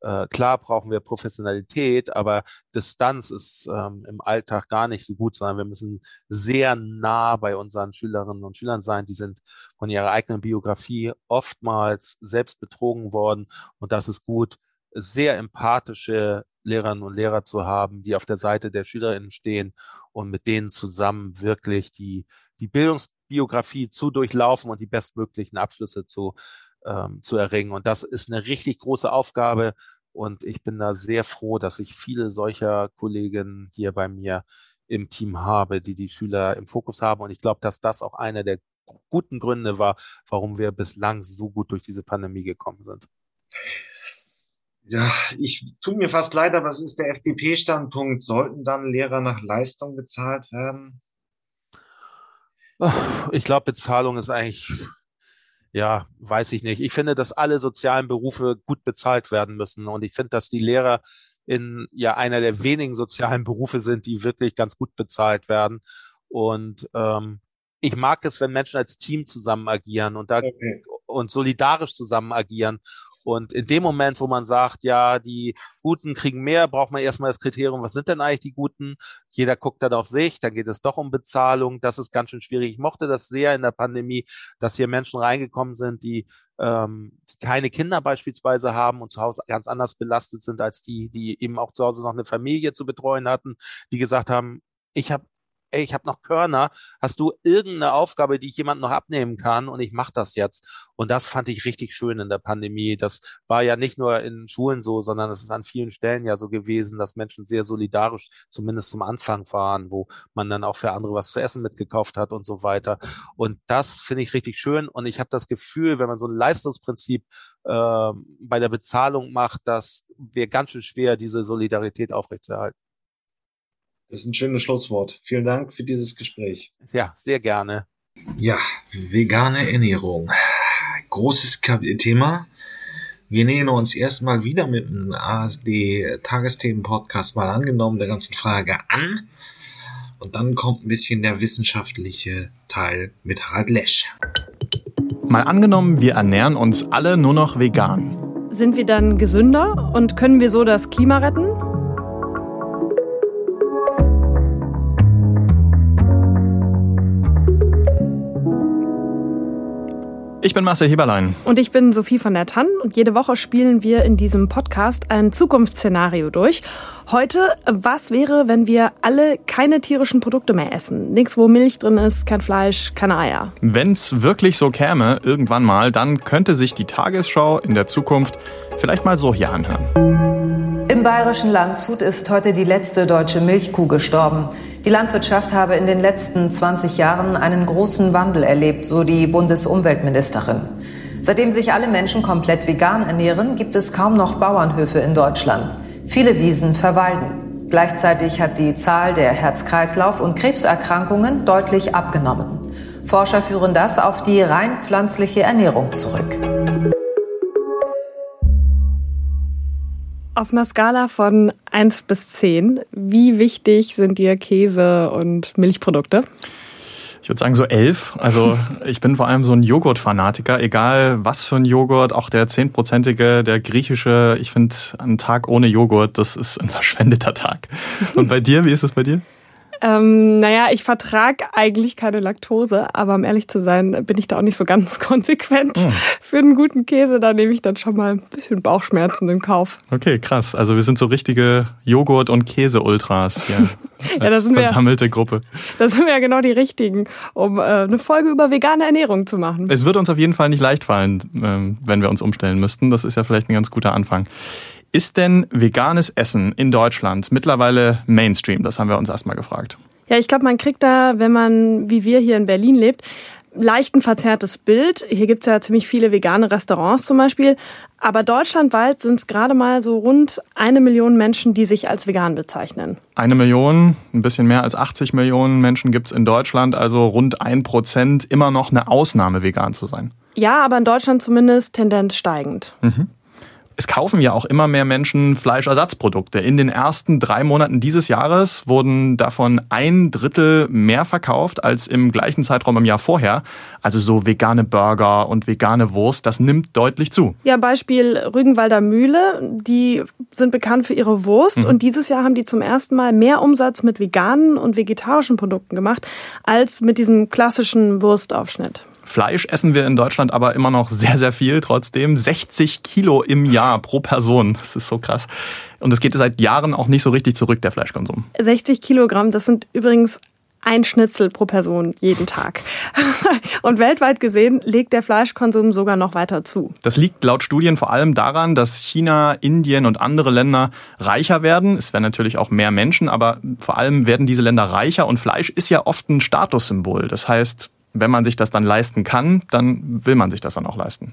äh, klar brauchen wir Professionalität, aber Distanz ist ähm, im Alltag gar nicht so gut, sondern wir müssen sehr nah bei unseren Schülerinnen und Schülern sein. Die sind von ihrer eigenen Biografie oftmals selbst betrogen worden und das ist gut, sehr empathische Lehrerinnen und Lehrer zu haben, die auf der Seite der Schülerinnen stehen und mit denen zusammen wirklich die, die Bildungsbiografie zu durchlaufen und die bestmöglichen Abschlüsse zu ähm, zu erringen. Und das ist eine richtig große Aufgabe. Und ich bin da sehr froh, dass ich viele solcher Kolleginnen hier bei mir im Team habe, die die Schüler im Fokus haben. Und ich glaube, dass das auch einer der guten Gründe war, warum wir bislang so gut durch diese Pandemie gekommen sind. Ja, ich tue mir fast leid, aber es ist der FDP-Standpunkt. Sollten dann Lehrer nach Leistung bezahlt werden? Ich glaube, Bezahlung ist eigentlich ja, weiß ich nicht. Ich finde, dass alle sozialen Berufe gut bezahlt werden müssen. Und ich finde, dass die Lehrer in ja einer der wenigen sozialen Berufe sind, die wirklich ganz gut bezahlt werden. Und ähm, ich mag es, wenn Menschen als Team zusammen agieren und da okay. und solidarisch zusammen agieren. Und in dem Moment, wo man sagt, ja, die Guten kriegen mehr, braucht man erstmal das Kriterium, was sind denn eigentlich die Guten? Jeder guckt dann auf sich, dann geht es doch um Bezahlung. Das ist ganz schön schwierig. Ich mochte das sehr in der Pandemie, dass hier Menschen reingekommen sind, die ähm, keine Kinder beispielsweise haben und zu Hause ganz anders belastet sind als die, die eben auch zu Hause noch eine Familie zu betreuen hatten, die gesagt haben, ich habe ey, ich habe noch Körner, hast du irgendeine Aufgabe, die ich jemand noch abnehmen kann und ich mache das jetzt. Und das fand ich richtig schön in der Pandemie. Das war ja nicht nur in Schulen so, sondern es ist an vielen Stellen ja so gewesen, dass Menschen sehr solidarisch zumindest zum Anfang waren, wo man dann auch für andere was zu essen mitgekauft hat und so weiter. Und das finde ich richtig schön. Und ich habe das Gefühl, wenn man so ein Leistungsprinzip äh, bei der Bezahlung macht, dass wir ganz schön schwer, diese Solidarität aufrechtzuerhalten. Das ist ein schönes Schlusswort. Vielen Dank für dieses Gespräch. Ja, sehr gerne. Ja, vegane Ernährung. Großes Thema. Wir nähern uns erstmal wieder mit dem ASD-Tagesthemen-Podcast mal angenommen der ganzen Frage an. Und dann kommt ein bisschen der wissenschaftliche Teil mit Harald Lesch. Mal angenommen, wir ernähren uns alle nur noch vegan. Sind wir dann gesünder und können wir so das Klima retten? Ich bin Marcel Heberlein. Und ich bin Sophie von der Tann. Und jede Woche spielen wir in diesem Podcast ein Zukunftsszenario durch. Heute, was wäre, wenn wir alle keine tierischen Produkte mehr essen? Nichts, wo Milch drin ist, kein Fleisch, keine Eier. Wenn's wirklich so käme, irgendwann mal, dann könnte sich die Tagesschau in der Zukunft vielleicht mal so hier anhören. Im bayerischen Landshut ist heute die letzte deutsche Milchkuh gestorben. Die Landwirtschaft habe in den letzten 20 Jahren einen großen Wandel erlebt, so die Bundesumweltministerin. Seitdem sich alle Menschen komplett vegan ernähren, gibt es kaum noch Bauernhöfe in Deutschland. Viele Wiesen verwalden. Gleichzeitig hat die Zahl der Herz-Kreislauf- und Krebserkrankungen deutlich abgenommen. Forscher führen das auf die rein pflanzliche Ernährung zurück. Auf einer Skala von 1 bis 10, wie wichtig sind dir Käse und Milchprodukte? Ich würde sagen so elf. Also ich bin vor allem so ein Joghurt-Fanatiker, egal was für ein Joghurt, auch der zehnprozentige, der griechische. Ich finde, ein Tag ohne Joghurt, das ist ein verschwendeter Tag. Und bei dir, wie ist es bei dir? Ähm, naja, ich vertrage eigentlich keine Laktose, aber um ehrlich zu sein, bin ich da auch nicht so ganz konsequent. Mhm. Für einen guten Käse, da nehme ich dann schon mal ein bisschen Bauchschmerzen in Kauf. Okay, krass. Also wir sind so richtige Joghurt- und Käse-Ultras hier. ja, das sind versammelte wir, Gruppe. Das sind wir ja genau die richtigen, um äh, eine Folge über vegane Ernährung zu machen. Es wird uns auf jeden Fall nicht leicht fallen, äh, wenn wir uns umstellen müssten. Das ist ja vielleicht ein ganz guter Anfang. Ist denn veganes Essen in Deutschland mittlerweile Mainstream? Das haben wir uns erstmal gefragt. Ja, ich glaube, man kriegt da, wenn man wie wir hier in Berlin lebt, leicht ein verzerrtes Bild. Hier gibt es ja ziemlich viele vegane Restaurants zum Beispiel. Aber deutschlandweit sind es gerade mal so rund eine Million Menschen, die sich als vegan bezeichnen. Eine Million, ein bisschen mehr als 80 Millionen Menschen gibt es in Deutschland, also rund ein Prozent, immer noch eine Ausnahme, vegan zu sein. Ja, aber in Deutschland zumindest Tendenz steigend. Mhm. Es kaufen ja auch immer mehr Menschen Fleischersatzprodukte. In den ersten drei Monaten dieses Jahres wurden davon ein Drittel mehr verkauft als im gleichen Zeitraum im Jahr vorher. Also so vegane Burger und vegane Wurst, das nimmt deutlich zu. Ja, Beispiel Rügenwalder Mühle, die sind bekannt für ihre Wurst mhm. und dieses Jahr haben die zum ersten Mal mehr Umsatz mit veganen und vegetarischen Produkten gemacht als mit diesem klassischen Wurstaufschnitt. Fleisch essen wir in Deutschland aber immer noch sehr, sehr viel trotzdem. 60 Kilo im Jahr pro Person. Das ist so krass. Und es geht seit Jahren auch nicht so richtig zurück, der Fleischkonsum. 60 Kilogramm, das sind übrigens ein Schnitzel pro Person jeden Tag. Und weltweit gesehen legt der Fleischkonsum sogar noch weiter zu. Das liegt laut Studien vor allem daran, dass China, Indien und andere Länder reicher werden. Es werden natürlich auch mehr Menschen, aber vor allem werden diese Länder reicher und Fleisch ist ja oft ein Statussymbol. Das heißt, wenn man sich das dann leisten kann, dann will man sich das dann auch leisten.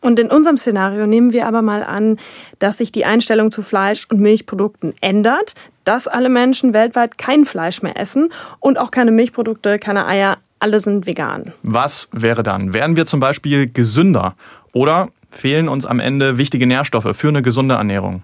Und in unserem Szenario nehmen wir aber mal an, dass sich die Einstellung zu Fleisch- und Milchprodukten ändert, dass alle Menschen weltweit kein Fleisch mehr essen und auch keine Milchprodukte, keine Eier, alle sind vegan. Was wäre dann? Wären wir zum Beispiel gesünder oder fehlen uns am Ende wichtige Nährstoffe für eine gesunde Ernährung?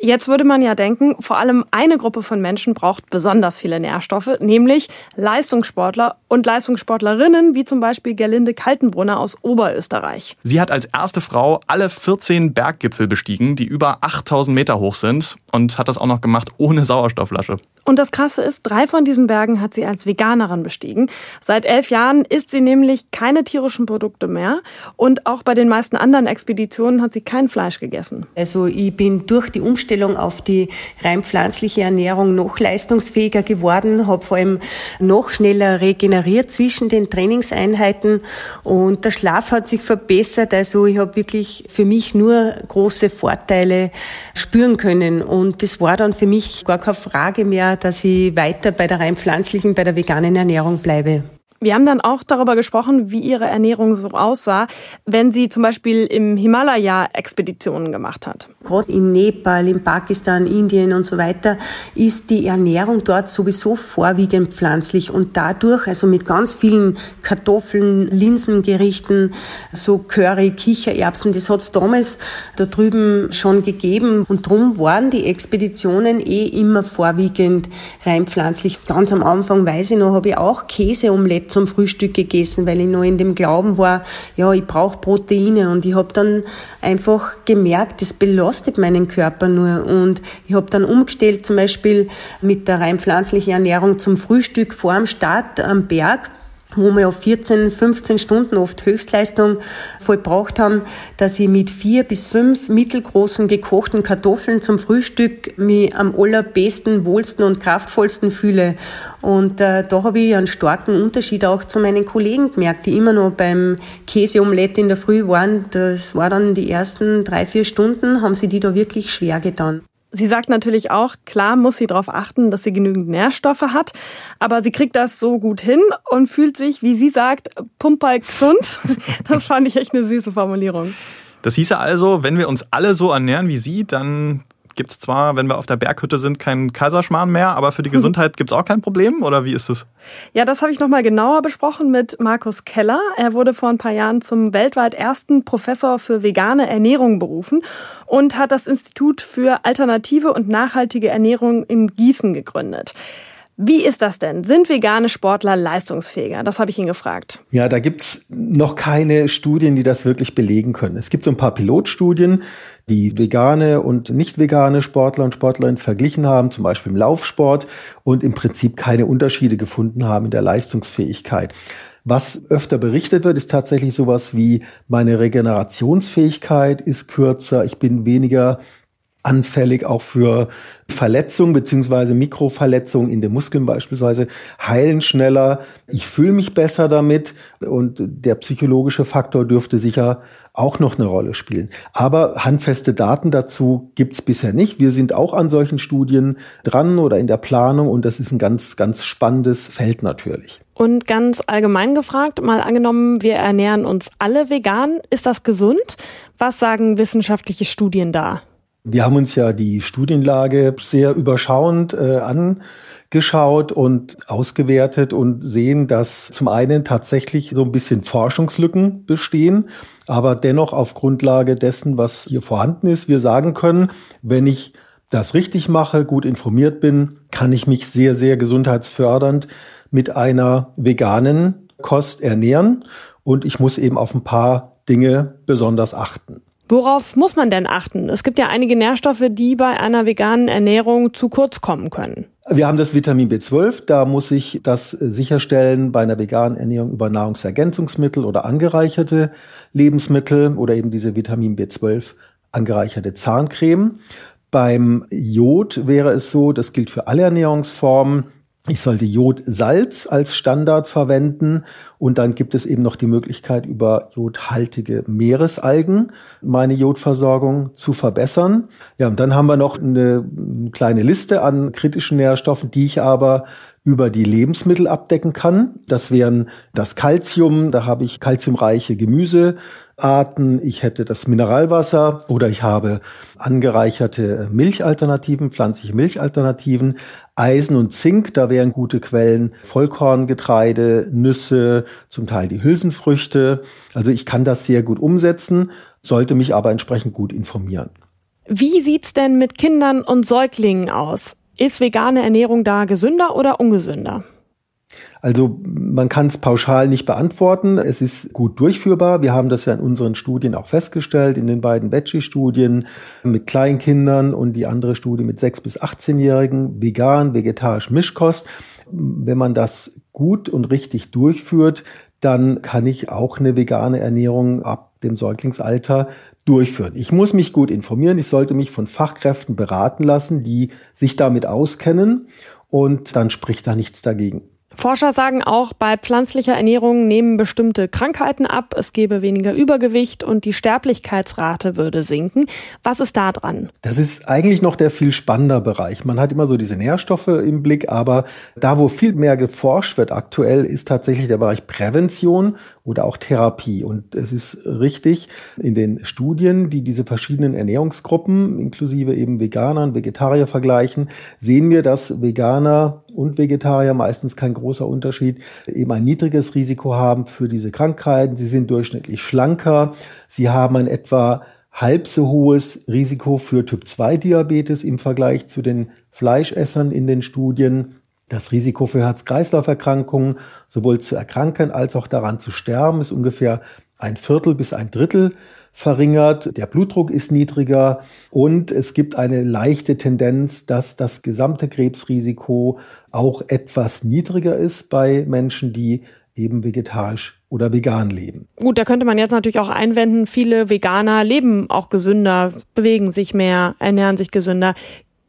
Jetzt würde man ja denken, vor allem eine Gruppe von Menschen braucht besonders viele Nährstoffe, nämlich Leistungssportler und Leistungssportlerinnen, wie zum Beispiel Gerlinde Kaltenbrunner aus Oberösterreich. Sie hat als erste Frau alle 14 Berggipfel bestiegen, die über 8000 Meter hoch sind und hat das auch noch gemacht ohne Sauerstoffflasche. Und das Krasse ist, drei von diesen Bergen hat sie als Veganerin bestiegen. Seit elf Jahren isst sie nämlich keine tierischen Produkte mehr und auch bei den meisten anderen Expeditionen hat sie kein Fleisch gegessen. Also ich bin durch die Umstellung auf die rein pflanzliche Ernährung noch leistungsfähiger geworden, habe vor allem noch schneller regeneriert zwischen den Trainingseinheiten und der Schlaf hat sich verbessert. Also ich habe wirklich für mich nur große Vorteile spüren können und das war dann für mich gar keine Frage mehr, dass ich weiter bei der rein pflanzlichen, bei der veganen Ernährung bleibe. Wir haben dann auch darüber gesprochen, wie ihre Ernährung so aussah, wenn sie zum Beispiel im Himalaya Expeditionen gemacht hat. Gerade in Nepal, in Pakistan, Indien und so weiter ist die Ernährung dort sowieso vorwiegend pflanzlich und dadurch, also mit ganz vielen Kartoffeln, Linsengerichten, so Curry, Kichererbsen, das hat es damals da drüben schon gegeben und darum waren die Expeditionen eh immer vorwiegend rein pflanzlich. Ganz am Anfang, weiß ich noch, habe ich auch Käseomelette zum Frühstück gegessen, weil ich noch in dem Glauben war, ja, ich brauche Proteine. Und ich habe dann einfach gemerkt, das belastet meinen Körper nur. Und ich habe dann umgestellt, zum Beispiel mit der rein pflanzlichen Ernährung zum Frühstück vor dem Start am Berg wo wir auf 14, 15 Stunden oft Höchstleistung vollbracht haben, dass ich mit vier bis fünf mittelgroßen gekochten Kartoffeln zum Frühstück mich am allerbesten, wohlsten und kraftvollsten fühle. Und äh, da habe ich einen starken Unterschied auch zu meinen Kollegen gemerkt, die immer noch beim Käseomelett in der Früh waren. Das war dann die ersten drei, vier Stunden, haben sie die da wirklich schwer getan. Sie sagt natürlich auch, klar muss sie darauf achten, dass sie genügend Nährstoffe hat, aber sie kriegt das so gut hin und fühlt sich, wie sie sagt, pumperl gesund. Das fand ich echt eine süße Formulierung. Das hieße also, wenn wir uns alle so ernähren wie sie, dann gibt es zwar, wenn wir auf der Berghütte sind, keinen Kaiserschmarrn mehr, aber für die Gesundheit gibt es auch kein Problem oder wie ist es? Ja, das habe ich nochmal genauer besprochen mit Markus Keller. Er wurde vor ein paar Jahren zum weltweit ersten Professor für vegane Ernährung berufen und hat das Institut für alternative und nachhaltige Ernährung in Gießen gegründet. Wie ist das denn? Sind vegane Sportler leistungsfähiger? Das habe ich ihn gefragt. Ja, da gibt's noch keine Studien, die das wirklich belegen können. Es gibt so ein paar Pilotstudien, die vegane und nicht vegane Sportler und Sportlerinnen verglichen haben, zum Beispiel im Laufsport, und im Prinzip keine Unterschiede gefunden haben in der Leistungsfähigkeit. Was öfter berichtet wird, ist tatsächlich sowas wie meine Regenerationsfähigkeit ist kürzer, ich bin weniger anfällig auch für Verletzungen beziehungsweise Mikroverletzungen in den Muskeln beispielsweise, heilen schneller. Ich fühle mich besser damit und der psychologische Faktor dürfte sicher auch noch eine Rolle spielen. Aber handfeste Daten dazu gibt's bisher nicht. Wir sind auch an solchen Studien dran oder in der Planung und das ist ein ganz, ganz spannendes Feld natürlich. Und ganz allgemein gefragt, mal angenommen, wir ernähren uns alle vegan, ist das gesund? Was sagen wissenschaftliche Studien da? Wir haben uns ja die Studienlage sehr überschauend äh, angeschaut und ausgewertet und sehen, dass zum einen tatsächlich so ein bisschen Forschungslücken bestehen, aber dennoch auf Grundlage dessen, was hier vorhanden ist, wir sagen können, wenn ich das richtig mache, gut informiert bin, kann ich mich sehr, sehr gesundheitsfördernd mit einer veganen Kost ernähren und ich muss eben auf ein paar Dinge besonders achten. Worauf muss man denn achten? Es gibt ja einige Nährstoffe, die bei einer veganen Ernährung zu kurz kommen können. Wir haben das Vitamin B12, da muss ich das sicherstellen bei einer veganen Ernährung über Nahrungsergänzungsmittel oder angereicherte Lebensmittel oder eben diese Vitamin B12 angereicherte Zahncreme. Beim Jod wäre es so, das gilt für alle Ernährungsformen, ich sollte Jodsalz als Standard verwenden und dann gibt es eben noch die Möglichkeit, über jodhaltige Meeresalgen meine Jodversorgung zu verbessern. Ja, und dann haben wir noch eine kleine Liste an kritischen Nährstoffen, die ich aber über die Lebensmittel abdecken kann. Das wären das Calcium, da habe ich calciumreiche Gemüsearten, ich hätte das Mineralwasser oder ich habe angereicherte Milchalternativen, pflanzliche Milchalternativen, Eisen und Zink, da wären gute Quellen Vollkorngetreide, Nüsse, zum Teil die Hülsenfrüchte. Also ich kann das sehr gut umsetzen, sollte mich aber entsprechend gut informieren. Wie sieht's denn mit Kindern und Säuglingen aus? Ist vegane Ernährung da gesünder oder ungesünder? Also man kann es pauschal nicht beantworten. Es ist gut durchführbar. Wir haben das ja in unseren Studien auch festgestellt, in den beiden Veggie-Studien mit Kleinkindern und die andere Studie mit 6- bis 18-Jährigen, vegan, vegetarisch, Mischkost. Wenn man das gut und richtig durchführt, dann kann ich auch eine vegane Ernährung ab dem Säuglingsalter durchführen. Ich muss mich gut informieren. Ich sollte mich von Fachkräften beraten lassen, die sich damit auskennen. Und dann spricht da nichts dagegen. Forscher sagen auch, bei pflanzlicher Ernährung nehmen bestimmte Krankheiten ab, es gebe weniger Übergewicht und die Sterblichkeitsrate würde sinken. Was ist da dran? Das ist eigentlich noch der viel spannender Bereich. Man hat immer so diese Nährstoffe im Blick, aber da, wo viel mehr geforscht wird aktuell, ist tatsächlich der Bereich Prävention oder auch Therapie. Und es ist richtig, in den Studien, die diese verschiedenen Ernährungsgruppen, inklusive eben Veganer und Vegetarier vergleichen, sehen wir, dass Veganer und Vegetarier meistens kein großer Unterschied, eben ein niedriges Risiko haben für diese Krankheiten. Sie sind durchschnittlich schlanker. Sie haben ein etwa halb so hohes Risiko für Typ-2-Diabetes im Vergleich zu den Fleischessern in den Studien. Das Risiko für Herz-Kreislauf-Erkrankungen, sowohl zu erkranken als auch daran zu sterben, ist ungefähr ein Viertel bis ein Drittel verringert. Der Blutdruck ist niedriger und es gibt eine leichte Tendenz, dass das gesamte Krebsrisiko auch etwas niedriger ist bei Menschen, die eben vegetarisch oder vegan leben. Gut, da könnte man jetzt natürlich auch einwenden, viele Veganer leben auch gesünder, bewegen sich mehr, ernähren sich gesünder.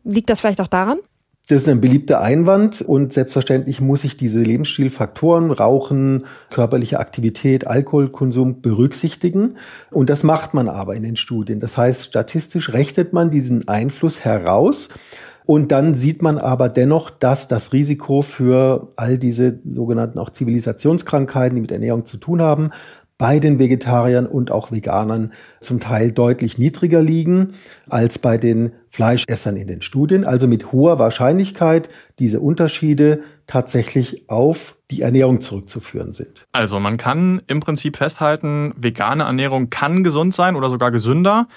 Liegt das vielleicht auch daran? Das ist ein beliebter Einwand und selbstverständlich muss ich diese Lebensstilfaktoren, Rauchen, körperliche Aktivität, Alkoholkonsum berücksichtigen. Und das macht man aber in den Studien. Das heißt, statistisch rechnet man diesen Einfluss heraus. Und dann sieht man aber dennoch, dass das Risiko für all diese sogenannten auch Zivilisationskrankheiten, die mit Ernährung zu tun haben, bei den Vegetariern und auch Veganern zum Teil deutlich niedriger liegen als bei den Fleischessern in den Studien. Also mit hoher Wahrscheinlichkeit diese Unterschiede tatsächlich auf die Ernährung zurückzuführen sind. Also man kann im Prinzip festhalten, vegane Ernährung kann gesund sein oder sogar gesünder.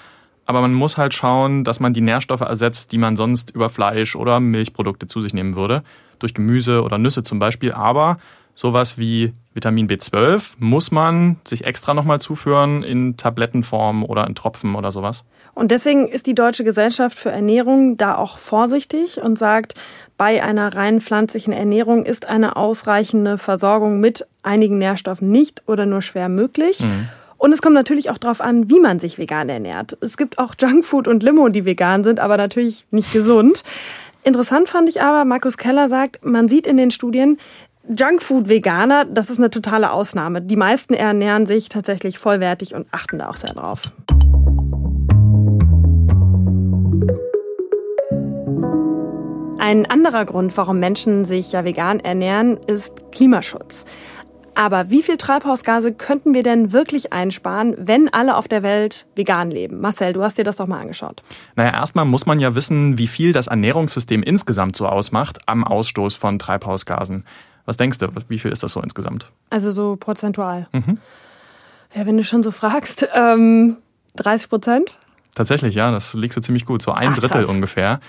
Aber man muss halt schauen, dass man die Nährstoffe ersetzt, die man sonst über Fleisch oder Milchprodukte zu sich nehmen würde. Durch Gemüse oder Nüsse zum Beispiel. Aber sowas wie Vitamin B12 muss man sich extra nochmal zuführen in Tablettenform oder in Tropfen oder sowas. Und deswegen ist die Deutsche Gesellschaft für Ernährung da auch vorsichtig und sagt, bei einer rein pflanzlichen Ernährung ist eine ausreichende Versorgung mit einigen Nährstoffen nicht oder nur schwer möglich. Mhm. Und es kommt natürlich auch darauf an, wie man sich vegan ernährt. Es gibt auch Junkfood und Limo, die vegan sind, aber natürlich nicht gesund. Interessant fand ich aber, Markus Keller sagt, man sieht in den Studien, Junkfood-Veganer, das ist eine totale Ausnahme. Die meisten ernähren sich tatsächlich vollwertig und achten da auch sehr drauf. Ein anderer Grund, warum Menschen sich ja vegan ernähren, ist Klimaschutz. Aber wie viel Treibhausgase könnten wir denn wirklich einsparen, wenn alle auf der Welt vegan leben? Marcel, du hast dir das doch mal angeschaut. Naja, erstmal muss man ja wissen, wie viel das Ernährungssystem insgesamt so ausmacht am Ausstoß von Treibhausgasen. Was denkst du, wie viel ist das so insgesamt? Also so prozentual. Mhm. Ja, wenn du schon so fragst, ähm, 30 Prozent? Tatsächlich, ja, das liegst du ziemlich gut, so ein Ach, Drittel ungefähr.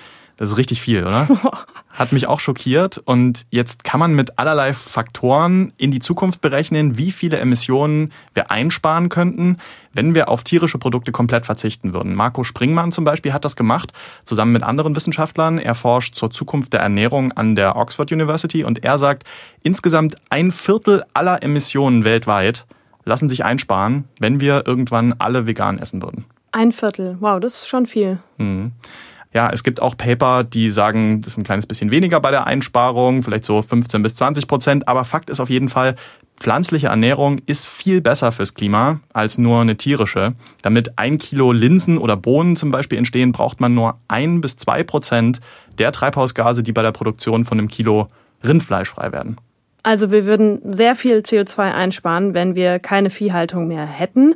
Das ist richtig viel, oder? Hat mich auch schockiert. Und jetzt kann man mit allerlei Faktoren in die Zukunft berechnen, wie viele Emissionen wir einsparen könnten, wenn wir auf tierische Produkte komplett verzichten würden. Marco Springmann zum Beispiel hat das gemacht, zusammen mit anderen Wissenschaftlern. Er forscht zur Zukunft der Ernährung an der Oxford University und er sagt, insgesamt ein Viertel aller Emissionen weltweit lassen sich einsparen, wenn wir irgendwann alle vegan essen würden. Ein Viertel, wow, das ist schon viel. Mhm. Ja, es gibt auch Paper, die sagen, das ist ein kleines bisschen weniger bei der Einsparung, vielleicht so 15 bis 20 Prozent. Aber Fakt ist auf jeden Fall, pflanzliche Ernährung ist viel besser fürs Klima als nur eine tierische. Damit ein Kilo Linsen oder Bohnen zum Beispiel entstehen, braucht man nur ein bis zwei Prozent der Treibhausgase, die bei der Produktion von einem Kilo Rindfleisch frei werden. Also wir würden sehr viel CO2 einsparen, wenn wir keine Viehhaltung mehr hätten.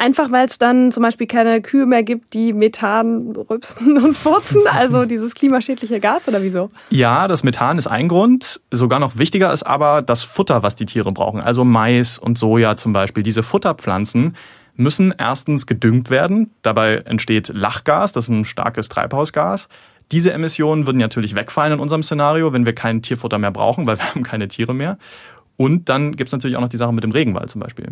Einfach weil es dann zum Beispiel keine Kühe mehr gibt, die Methan rübsen und furzen, also dieses klimaschädliche Gas oder wieso? Ja, das Methan ist ein Grund. Sogar noch wichtiger ist aber das Futter, was die Tiere brauchen. Also Mais und Soja zum Beispiel. Diese Futterpflanzen müssen erstens gedüngt werden. Dabei entsteht Lachgas, das ist ein starkes Treibhausgas. Diese Emissionen würden natürlich wegfallen in unserem Szenario, wenn wir kein Tierfutter mehr brauchen, weil wir haben keine Tiere mehr. Und dann gibt es natürlich auch noch die Sache mit dem Regenwald zum Beispiel.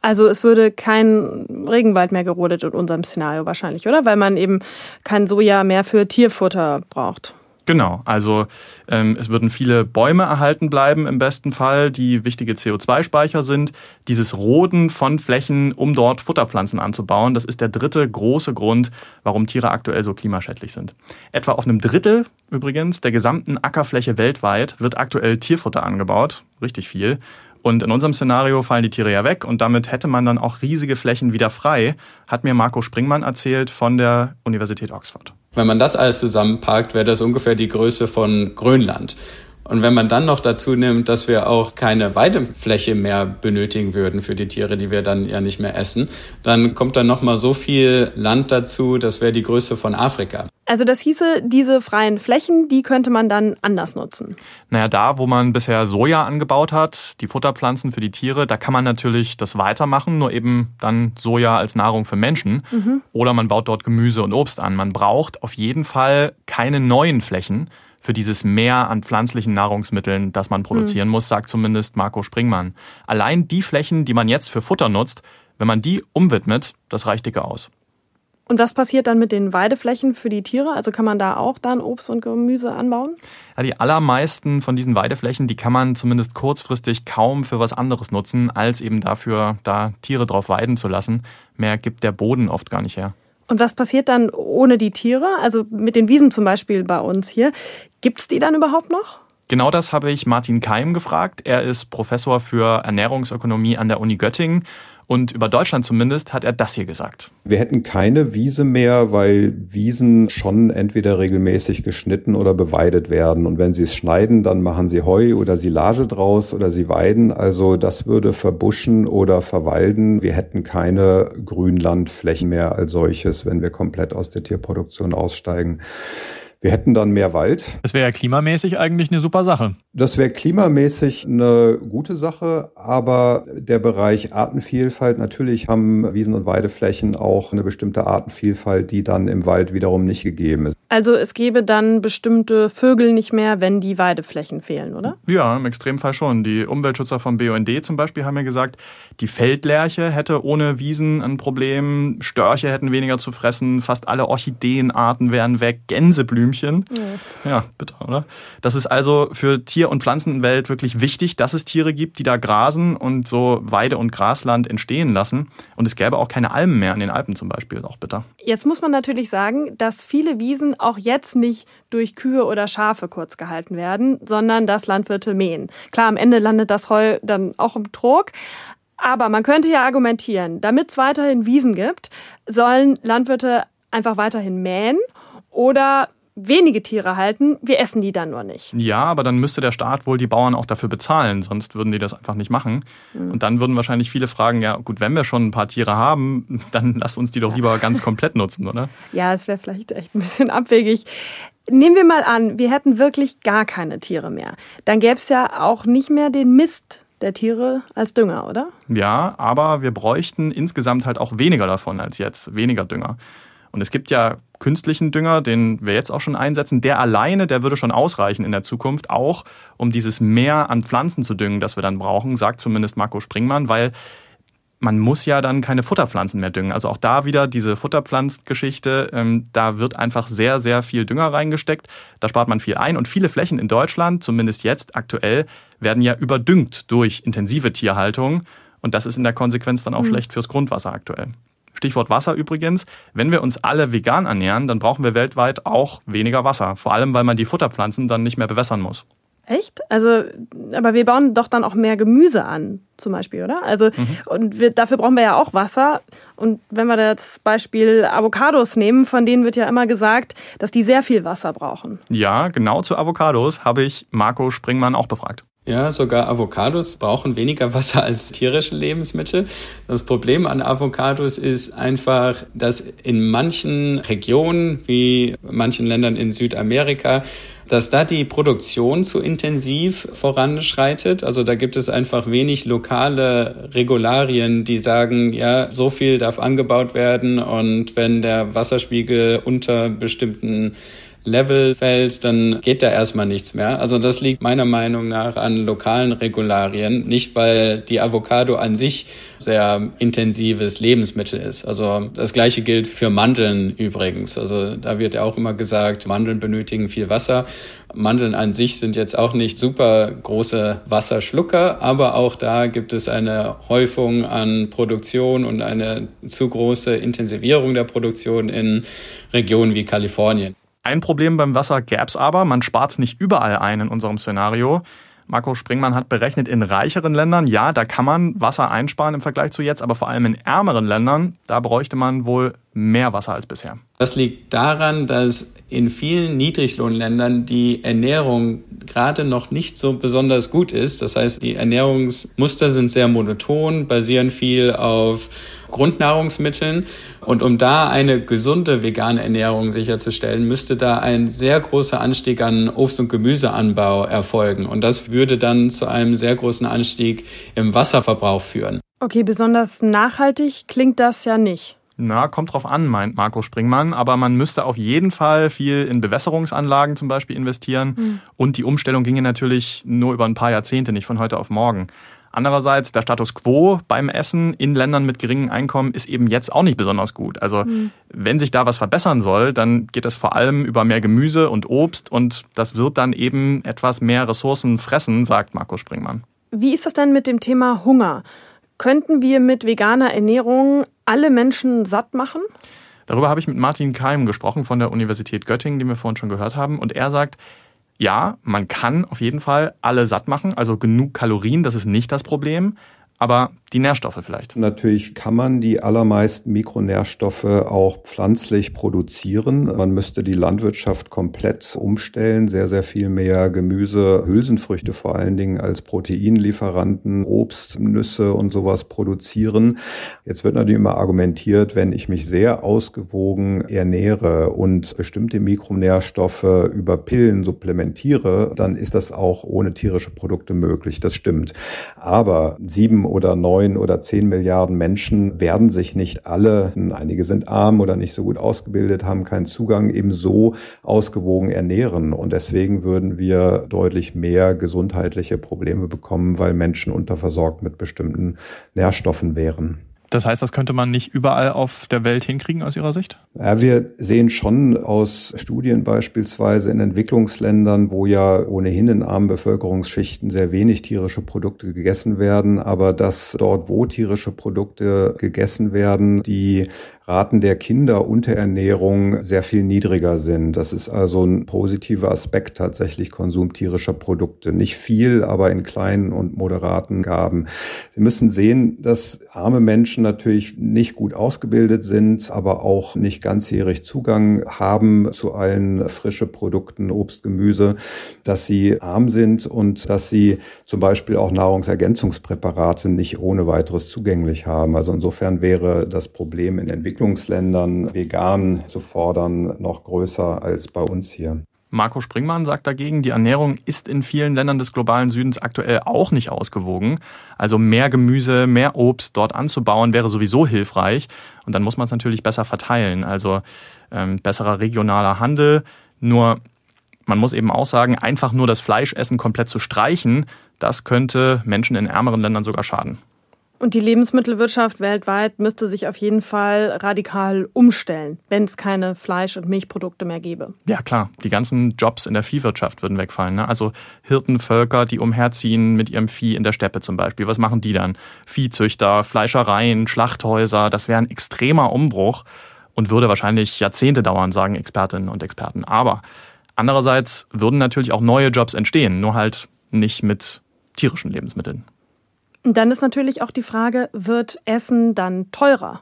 Also es würde kein Regenwald mehr gerodet in unserem Szenario wahrscheinlich, oder? Weil man eben kein Soja mehr für Tierfutter braucht. Genau, also ähm, es würden viele Bäume erhalten bleiben im besten Fall, die wichtige CO2-Speicher sind. Dieses Roden von Flächen, um dort Futterpflanzen anzubauen, das ist der dritte große Grund, warum Tiere aktuell so klimaschädlich sind. Etwa auf einem Drittel übrigens der gesamten Ackerfläche weltweit wird aktuell Tierfutter angebaut, richtig viel. Und in unserem Szenario fallen die Tiere ja weg und damit hätte man dann auch riesige Flächen wieder frei, hat mir Marco Springmann erzählt von der Universität Oxford. Wenn man das alles zusammenpackt, wäre das ungefähr die Größe von Grönland. Und wenn man dann noch dazu nimmt, dass wir auch keine Weidefläche mehr benötigen würden für die Tiere, die wir dann ja nicht mehr essen, dann kommt dann noch mal so viel Land dazu, das wäre die Größe von Afrika. Also das hieße, diese freien Flächen, die könnte man dann anders nutzen. Naja, da, wo man bisher Soja angebaut hat, die Futterpflanzen für die Tiere, da kann man natürlich das weitermachen, nur eben dann Soja als Nahrung für Menschen. Mhm. Oder man baut dort Gemüse und Obst an. Man braucht auf jeden Fall keine neuen Flächen für dieses Mehr an pflanzlichen Nahrungsmitteln, das man produzieren mhm. muss, sagt zumindest Marco Springmann. Allein die Flächen, die man jetzt für Futter nutzt, wenn man die umwidmet, das reicht dicke aus. Und was passiert dann mit den Weideflächen für die Tiere? Also kann man da auch dann Obst und Gemüse anbauen? Ja, die allermeisten von diesen Weideflächen, die kann man zumindest kurzfristig kaum für was anderes nutzen, als eben dafür, da Tiere drauf weiden zu lassen. Mehr gibt der Boden oft gar nicht her. Und was passiert dann ohne die Tiere? Also mit den Wiesen zum Beispiel bei uns hier. Gibt es die dann überhaupt noch? Genau das habe ich Martin Keim gefragt. Er ist Professor für Ernährungsökonomie an der Uni Göttingen und über Deutschland zumindest hat er das hier gesagt. Wir hätten keine Wiese mehr, weil Wiesen schon entweder regelmäßig geschnitten oder beweidet werden. Und wenn sie es schneiden, dann machen sie Heu oder Silage draus oder sie weiden. Also das würde verbuschen oder verwalden. Wir hätten keine Grünlandflächen mehr als solches, wenn wir komplett aus der Tierproduktion aussteigen. Wir hätten dann mehr Wald. Das wäre ja klimamäßig eigentlich eine super Sache. Das wäre klimamäßig eine gute Sache, aber der Bereich Artenvielfalt, natürlich haben Wiesen- und Weideflächen auch eine bestimmte Artenvielfalt, die dann im Wald wiederum nicht gegeben ist. Also es gäbe dann bestimmte Vögel nicht mehr, wenn die Weideflächen fehlen, oder? Ja, im Extremfall schon. Die Umweltschützer vom BUND zum Beispiel haben ja gesagt, die Feldlerche hätte ohne Wiesen ein Problem, Störche hätten weniger zu fressen, fast alle Orchideenarten wären weg, Gänseblümchen Blümchen. Ja. ja, bitter, oder? Das ist also für Tier- und Pflanzenwelt wirklich wichtig, dass es Tiere gibt, die da grasen und so Weide- und Grasland entstehen lassen. Und es gäbe auch keine Almen mehr in den Alpen zum Beispiel, auch bitter. Jetzt muss man natürlich sagen, dass viele Wiesen auch jetzt nicht durch Kühe oder Schafe kurz gehalten werden, sondern dass Landwirte mähen. Klar, am Ende landet das Heu dann auch im Trog. Aber man könnte ja argumentieren, damit es weiterhin Wiesen gibt, sollen Landwirte einfach weiterhin mähen oder wenige Tiere halten, wir essen die dann nur nicht. Ja, aber dann müsste der Staat wohl die Bauern auch dafür bezahlen, sonst würden die das einfach nicht machen. Mhm. Und dann würden wahrscheinlich viele fragen, ja gut, wenn wir schon ein paar Tiere haben, dann lasst uns die doch lieber ganz komplett nutzen, oder? Ja, es wäre vielleicht echt ein bisschen abwegig. Nehmen wir mal an, wir hätten wirklich gar keine Tiere mehr. Dann gäbe es ja auch nicht mehr den Mist der Tiere als Dünger, oder? Ja, aber wir bräuchten insgesamt halt auch weniger davon als jetzt, weniger Dünger. Und es gibt ja künstlichen Dünger, den wir jetzt auch schon einsetzen. Der alleine, der würde schon ausreichen in der Zukunft, auch um dieses Mehr an Pflanzen zu düngen, das wir dann brauchen, sagt zumindest Marco Springmann, weil man muss ja dann keine Futterpflanzen mehr düngen. Also auch da wieder diese Futterpflanzgeschichte, ähm, da wird einfach sehr, sehr viel Dünger reingesteckt. Da spart man viel ein. Und viele Flächen in Deutschland, zumindest jetzt aktuell, werden ja überdüngt durch intensive Tierhaltung. Und das ist in der Konsequenz dann auch mhm. schlecht fürs Grundwasser aktuell. Stichwort Wasser übrigens. Wenn wir uns alle vegan ernähren, dann brauchen wir weltweit auch weniger Wasser. Vor allem, weil man die Futterpflanzen dann nicht mehr bewässern muss. Echt? Also, aber wir bauen doch dann auch mehr Gemüse an, zum Beispiel, oder? Also, mhm. und wir, dafür brauchen wir ja auch Wasser. Und wenn wir das Beispiel Avocados nehmen, von denen wird ja immer gesagt, dass die sehr viel Wasser brauchen. Ja, genau zu Avocados habe ich Marco Springmann auch befragt. Ja, sogar Avocados brauchen weniger Wasser als tierische Lebensmittel. Das Problem an Avocados ist einfach, dass in manchen Regionen, wie manchen Ländern in Südamerika, dass da die Produktion zu intensiv voranschreitet. Also da gibt es einfach wenig lokale Regularien, die sagen, ja, so viel darf angebaut werden und wenn der Wasserspiegel unter bestimmten Level fällt, dann geht da erstmal nichts mehr. Also das liegt meiner Meinung nach an lokalen Regularien, nicht weil die Avocado an sich sehr intensives Lebensmittel ist. Also das gleiche gilt für Mandeln übrigens. Also da wird ja auch immer gesagt, Mandeln benötigen viel Wasser. Mandeln an sich sind jetzt auch nicht super große Wasserschlucker, aber auch da gibt es eine Häufung an Produktion und eine zu große Intensivierung der Produktion in Regionen wie Kalifornien. Ein Problem beim Wasser gäbe es aber, man spart es nicht überall ein in unserem Szenario. Marco Springmann hat berechnet, in reicheren Ländern, ja, da kann man Wasser einsparen im Vergleich zu jetzt, aber vor allem in ärmeren Ländern, da bräuchte man wohl mehr Wasser als bisher. Das liegt daran, dass in vielen Niedriglohnländern die Ernährung gerade noch nicht so besonders gut ist. Das heißt, die Ernährungsmuster sind sehr monoton, basieren viel auf Grundnahrungsmitteln. Und um da eine gesunde vegane Ernährung sicherzustellen, müsste da ein sehr großer Anstieg an Obst- und Gemüseanbau erfolgen. Und das würde dann zu einem sehr großen Anstieg im Wasserverbrauch führen. Okay, besonders nachhaltig klingt das ja nicht. Na, kommt drauf an, meint Marco Springmann. Aber man müsste auf jeden Fall viel in Bewässerungsanlagen zum Beispiel investieren. Mhm. Und die Umstellung ginge natürlich nur über ein paar Jahrzehnte, nicht von heute auf morgen. Andererseits, der Status quo beim Essen in Ländern mit geringem Einkommen ist eben jetzt auch nicht besonders gut. Also mhm. wenn sich da was verbessern soll, dann geht es vor allem über mehr Gemüse und Obst und das wird dann eben etwas mehr Ressourcen fressen, sagt Marco Springmann. Wie ist das denn mit dem Thema Hunger? Könnten wir mit veganer Ernährung alle Menschen satt machen? Darüber habe ich mit Martin Keim gesprochen von der Universität Göttingen, den wir vorhin schon gehört haben. Und er sagt, ja, man kann auf jeden Fall alle satt machen, also genug Kalorien, das ist nicht das Problem aber die Nährstoffe vielleicht. Natürlich kann man die allermeisten Mikronährstoffe auch pflanzlich produzieren. Man müsste die Landwirtschaft komplett umstellen, sehr, sehr viel mehr Gemüse, Hülsenfrüchte vor allen Dingen als Proteinlieferanten, Obst, Nüsse und sowas produzieren. Jetzt wird natürlich immer argumentiert, wenn ich mich sehr ausgewogen ernähre und bestimmte Mikronährstoffe über Pillen supplementiere, dann ist das auch ohne tierische Produkte möglich. Das stimmt. Aber sieben oder neun oder zehn Milliarden Menschen werden sich nicht alle, einige sind arm oder nicht so gut ausgebildet, haben keinen Zugang, eben so ausgewogen ernähren. Und deswegen würden wir deutlich mehr gesundheitliche Probleme bekommen, weil Menschen unterversorgt mit bestimmten Nährstoffen wären. Das heißt, das könnte man nicht überall auf der Welt hinkriegen aus Ihrer Sicht? Ja, wir sehen schon aus Studien beispielsweise in Entwicklungsländern, wo ja ohnehin in armen Bevölkerungsschichten sehr wenig tierische Produkte gegessen werden, aber dass dort, wo tierische Produkte gegessen werden, die Raten der Kinderunterernährung sehr viel niedriger sind. Das ist also ein positiver Aspekt tatsächlich Konsum tierischer Produkte. Nicht viel, aber in kleinen und moderaten Gaben. Sie müssen sehen, dass arme Menschen natürlich nicht gut ausgebildet sind, aber auch nicht ganzjährig Zugang haben zu allen frische Produkten, Obst, Gemüse, dass sie arm sind und dass sie zum Beispiel auch Nahrungsergänzungspräparate nicht ohne weiteres zugänglich haben. Also insofern wäre das Problem in Entwicklung Entwicklungsländern vegan zu fordern noch größer als bei uns hier. Marco Springmann sagt dagegen, die Ernährung ist in vielen Ländern des globalen Südens aktuell auch nicht ausgewogen. Also mehr Gemüse, mehr Obst dort anzubauen wäre sowieso hilfreich. Und dann muss man es natürlich besser verteilen. Also ähm, besserer regionaler Handel. Nur man muss eben auch sagen, einfach nur das Fleischessen komplett zu streichen, das könnte Menschen in ärmeren Ländern sogar schaden. Und die Lebensmittelwirtschaft weltweit müsste sich auf jeden Fall radikal umstellen, wenn es keine Fleisch- und Milchprodukte mehr gäbe. Ja klar, die ganzen Jobs in der Viehwirtschaft würden wegfallen. Ne? Also Hirtenvölker, die umherziehen mit ihrem Vieh in der Steppe zum Beispiel. Was machen die dann? Viehzüchter, Fleischereien, Schlachthäuser, das wäre ein extremer Umbruch und würde wahrscheinlich Jahrzehnte dauern, sagen Expertinnen und Experten. Aber andererseits würden natürlich auch neue Jobs entstehen, nur halt nicht mit tierischen Lebensmitteln. Dann ist natürlich auch die Frage, wird Essen dann teurer?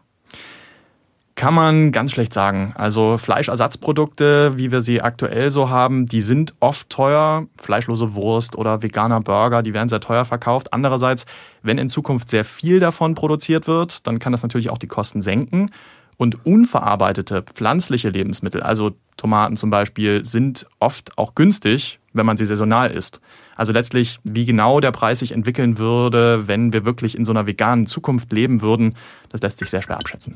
Kann man ganz schlecht sagen. Also Fleischersatzprodukte, wie wir sie aktuell so haben, die sind oft teuer. Fleischlose Wurst oder veganer Burger, die werden sehr teuer verkauft. Andererseits, wenn in Zukunft sehr viel davon produziert wird, dann kann das natürlich auch die Kosten senken. Und unverarbeitete pflanzliche Lebensmittel, also Tomaten zum Beispiel, sind oft auch günstig, wenn man sie saisonal isst. Also letztlich, wie genau der Preis sich entwickeln würde, wenn wir wirklich in so einer veganen Zukunft leben würden, das lässt sich sehr schwer abschätzen.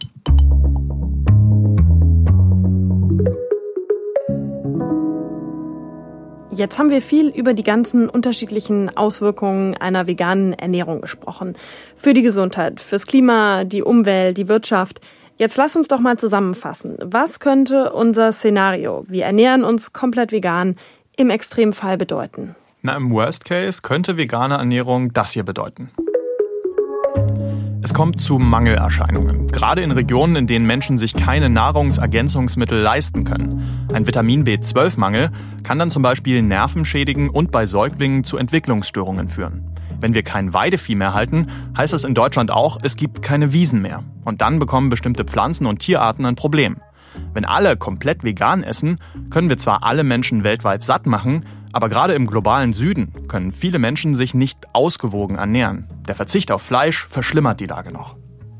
Jetzt haben wir viel über die ganzen unterschiedlichen Auswirkungen einer veganen Ernährung gesprochen. Für die Gesundheit, fürs Klima, die Umwelt, die Wirtschaft. Jetzt lass uns doch mal zusammenfassen. Was könnte unser Szenario, wir ernähren uns komplett vegan, im Extremfall bedeuten? Na, im Worst Case könnte vegane Ernährung das hier bedeuten. Es kommt zu Mangelerscheinungen, gerade in Regionen, in denen Menschen sich keine Nahrungsergänzungsmittel leisten können. Ein Vitamin B12-Mangel kann dann zum Beispiel Nerven schädigen und bei Säuglingen zu Entwicklungsstörungen führen. Wenn wir kein Weidevieh mehr halten, heißt das in Deutschland auch, es gibt keine Wiesen mehr. Und dann bekommen bestimmte Pflanzen und Tierarten ein Problem. Wenn alle komplett vegan essen, können wir zwar alle Menschen weltweit satt machen, aber gerade im globalen Süden können viele Menschen sich nicht ausgewogen ernähren. Der Verzicht auf Fleisch verschlimmert die Lage noch.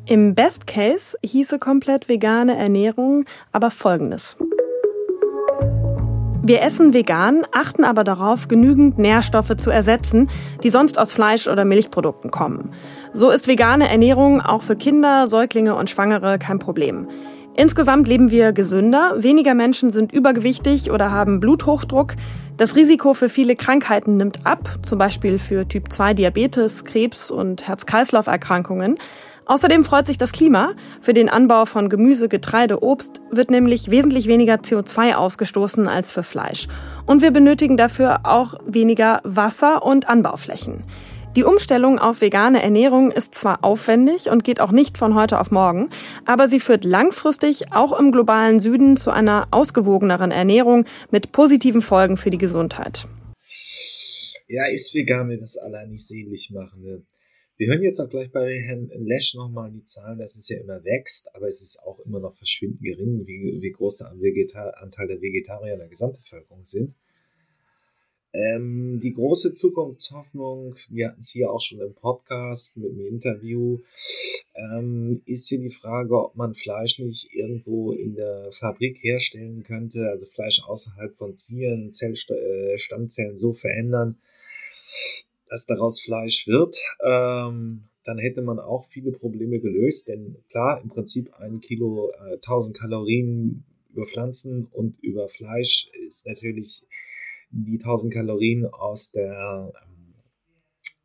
Im Best Case hieße komplett vegane Ernährung aber folgendes. Wir essen vegan, achten aber darauf, genügend Nährstoffe zu ersetzen, die sonst aus Fleisch- oder Milchprodukten kommen. So ist vegane Ernährung auch für Kinder, Säuglinge und Schwangere kein Problem. Insgesamt leben wir gesünder, weniger Menschen sind übergewichtig oder haben Bluthochdruck, das Risiko für viele Krankheiten nimmt ab, zum Beispiel für Typ 2 Diabetes, Krebs und Herz-Kreislauf-Erkrankungen. Außerdem freut sich das Klima. Für den Anbau von Gemüse, Getreide, Obst wird nämlich wesentlich weniger CO2 ausgestoßen als für Fleisch. Und wir benötigen dafür auch weniger Wasser und Anbauflächen. Die Umstellung auf vegane Ernährung ist zwar aufwendig und geht auch nicht von heute auf morgen, aber sie führt langfristig auch im globalen Süden zu einer ausgewogeneren Ernährung mit positiven Folgen für die Gesundheit. Ja, ist vegan das allein nicht sehnlich machen. Ne? Wir hören jetzt auch gleich bei Herrn Lesch nochmal die Zahlen, dass es ja immer wächst, aber es ist auch immer noch verschwindend gering, wie, wie groß der Anteil der Vegetarier in der Gesamtbevölkerung sind. Ähm, die große Zukunftshoffnung, wir hatten es hier auch schon im Podcast mit dem Interview, ähm, ist hier die Frage, ob man Fleisch nicht irgendwo in der Fabrik herstellen könnte, also Fleisch außerhalb von Tieren, Zell, äh, Stammzellen so verändern, dass daraus Fleisch wird. Ähm, dann hätte man auch viele Probleme gelöst, denn klar, im Prinzip ein Kilo äh, 1000 Kalorien über Pflanzen und über Fleisch ist natürlich die 1000 Kalorien aus der ähm,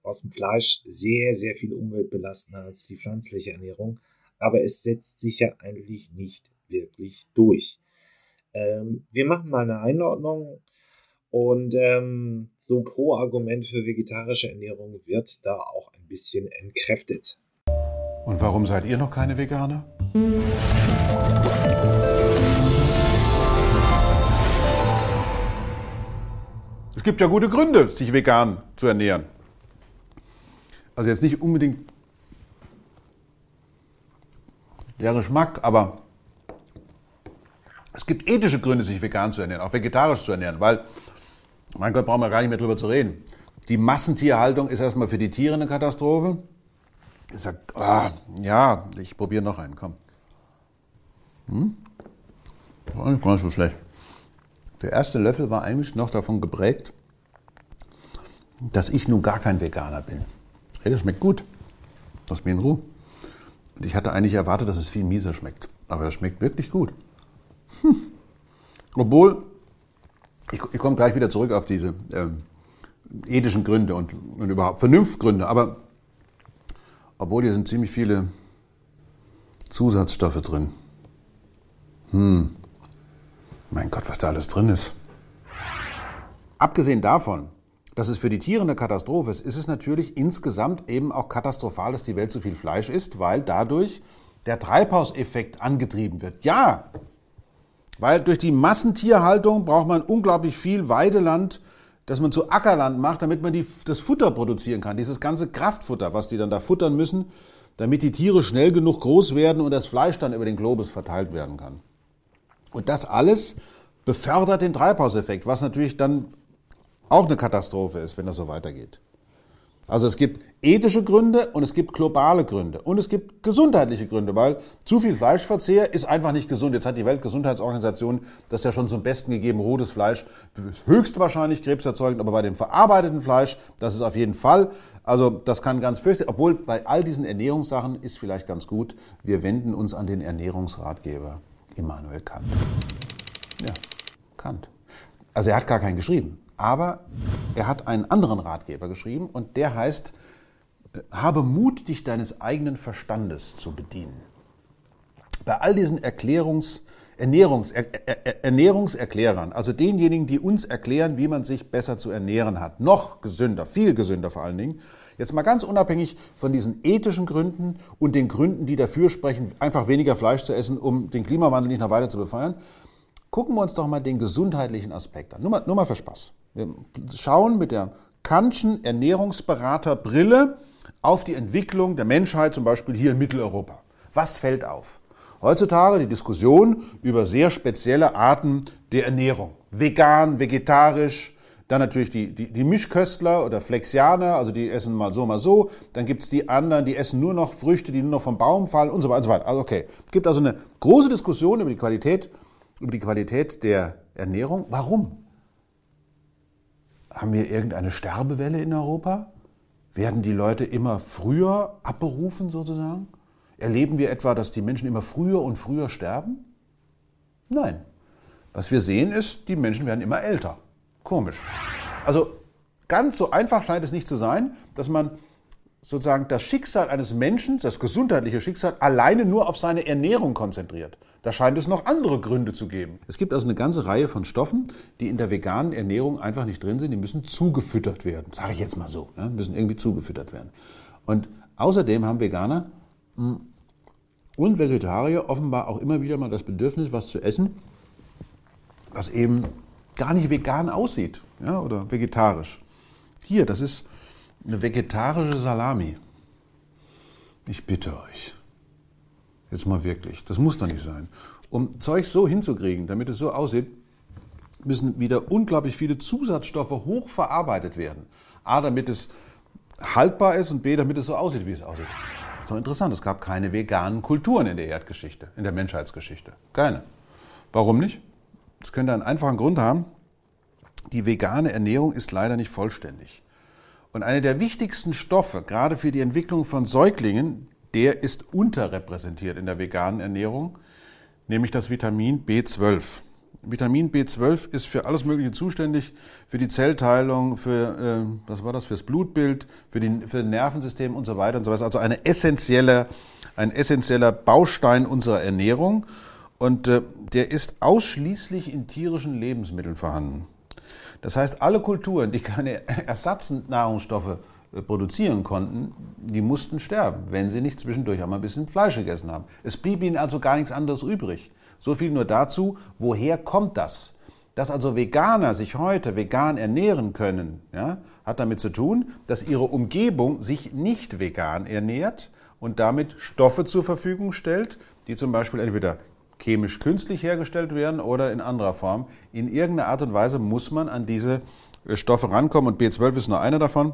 aus dem Fleisch sehr, sehr viel umweltbelastender als die pflanzliche Ernährung. Aber es setzt sich ja eigentlich nicht wirklich durch. Ähm, wir machen mal eine Einordnung und ähm, so pro Argument für vegetarische Ernährung wird da auch ein bisschen entkräftet. Und warum seid ihr noch keine Veganer? Gibt ja gute Gründe, sich vegan zu ernähren. Also jetzt nicht unbedingt der Geschmack, aber es gibt ethische Gründe, sich vegan zu ernähren, auch vegetarisch zu ernähren, weil, mein Gott, brauchen wir gar nicht mehr drüber zu reden. Die Massentierhaltung ist erstmal für die Tiere eine Katastrophe. Ich sag, ah, ja, ich probiere noch einen, komm. Hm? War nicht ganz so schlecht. Der erste Löffel war eigentlich noch davon geprägt, dass ich nun gar kein Veganer bin. Hey, das schmeckt gut. Lass mich in Ruhe. Und ich hatte eigentlich erwartet, dass es viel mieser schmeckt. Aber es schmeckt wirklich gut. Hm. Obwohl, ich, ich komme gleich wieder zurück auf diese ähm, ethischen Gründe und, und überhaupt Vernunftgründe. Aber obwohl hier sind ziemlich viele Zusatzstoffe drin. Hm. Mein Gott, was da alles drin ist. Abgesehen davon, dass es für die Tiere eine Katastrophe ist, ist es natürlich insgesamt eben auch katastrophal, dass die Welt so viel Fleisch isst, weil dadurch der Treibhauseffekt angetrieben wird. Ja, weil durch die Massentierhaltung braucht man unglaublich viel Weideland, dass man zu Ackerland macht, damit man die, das Futter produzieren kann. Dieses ganze Kraftfutter, was die dann da futtern müssen, damit die Tiere schnell genug groß werden und das Fleisch dann über den Globus verteilt werden kann. Und das alles befördert den Treibhauseffekt, was natürlich dann auch eine Katastrophe ist, wenn das so weitergeht. Also es gibt ethische Gründe und es gibt globale Gründe und es gibt gesundheitliche Gründe, weil zu viel Fleischverzehr ist einfach nicht gesund. Jetzt hat die Weltgesundheitsorganisation das ja schon zum Besten gegeben. Rotes Fleisch ist höchstwahrscheinlich krebserzeugend, aber bei dem verarbeiteten Fleisch, das ist auf jeden Fall. Also das kann ganz fürchterlich, obwohl bei all diesen Ernährungssachen ist vielleicht ganz gut, wir wenden uns an den Ernährungsratgeber Immanuel Kant. Ja, Kant. Also er hat gar keinen geschrieben. Aber er hat einen anderen Ratgeber geschrieben und der heißt, äh, habe Mut, dich deines eigenen Verstandes zu bedienen. Bei all diesen Erklärungs, Ernährungs, er, er, Ernährungserklärern, also denjenigen, die uns erklären, wie man sich besser zu ernähren hat, noch gesünder, viel gesünder vor allen Dingen, jetzt mal ganz unabhängig von diesen ethischen Gründen und den Gründen, die dafür sprechen, einfach weniger Fleisch zu essen, um den Klimawandel nicht noch weiter zu befeuern, gucken wir uns doch mal den gesundheitlichen Aspekt an. Nur mal, nur mal für Spaß. Wir schauen mit der Kantschen Ernährungsberaterbrille auf die Entwicklung der Menschheit, zum Beispiel hier in Mitteleuropa. Was fällt auf? Heutzutage die Diskussion über sehr spezielle Arten der Ernährung. Vegan, vegetarisch, dann natürlich die, die, die Mischköstler oder Flexianer, also die essen mal so, mal so. Dann gibt's die anderen, die essen nur noch Früchte, die nur noch vom Baum fallen und so weiter und so weiter. Also okay, es gibt also eine große Diskussion über die Qualität, über die Qualität der Ernährung. Warum? Haben wir irgendeine Sterbewelle in Europa? Werden die Leute immer früher abberufen sozusagen? Erleben wir etwa, dass die Menschen immer früher und früher sterben? Nein. Was wir sehen ist, die Menschen werden immer älter. Komisch. Also ganz so einfach scheint es nicht zu sein, dass man sozusagen das Schicksal eines Menschen, das gesundheitliche Schicksal, alleine nur auf seine Ernährung konzentriert. Da scheint es noch andere Gründe zu geben. Es gibt also eine ganze Reihe von Stoffen, die in der veganen Ernährung einfach nicht drin sind. Die müssen zugefüttert werden. Sage ich jetzt mal so. Ja, müssen irgendwie zugefüttert werden. Und außerdem haben Veganer hm, und Vegetarier offenbar auch immer wieder mal das Bedürfnis, was zu essen, was eben gar nicht vegan aussieht ja, oder vegetarisch. Hier, das ist eine vegetarische Salami. Ich bitte euch. Jetzt mal wirklich. Das muss doch nicht sein. Um Zeug so hinzukriegen, damit es so aussieht, müssen wieder unglaublich viele Zusatzstoffe hochverarbeitet werden. A, damit es haltbar ist und B, damit es so aussieht, wie es aussieht. Das ist doch interessant. Es gab keine veganen Kulturen in der Erdgeschichte, in der Menschheitsgeschichte. Keine. Warum nicht? Das könnte einen einfachen Grund haben. Die vegane Ernährung ist leider nicht vollständig. Und einer der wichtigsten Stoffe, gerade für die Entwicklung von Säuglingen, der ist unterrepräsentiert in der veganen Ernährung, nämlich das Vitamin B12. Vitamin B12 ist für alles Mögliche zuständig, für die Zellteilung, für, äh, was war das, fürs Blutbild, für, die, für das Nervensystem und so weiter und so weiter. Also eine essentielle, ein essentieller Baustein unserer Ernährung. Und äh, der ist ausschließlich in tierischen Lebensmitteln vorhanden. Das heißt, alle Kulturen, die keine Ersatznahrungsstoffe produzieren konnten, die mussten sterben, wenn sie nicht zwischendurch einmal ein bisschen Fleisch gegessen haben. Es blieb ihnen also gar nichts anderes übrig. So viel nur dazu, woher kommt das? Dass also Veganer sich heute vegan ernähren können, ja, hat damit zu tun, dass ihre Umgebung sich nicht vegan ernährt und damit Stoffe zur Verfügung stellt, die zum Beispiel entweder chemisch künstlich hergestellt werden oder in anderer Form. In irgendeiner Art und Weise muss man an diese äh, Stoffe rankommen und B12 ist nur einer davon.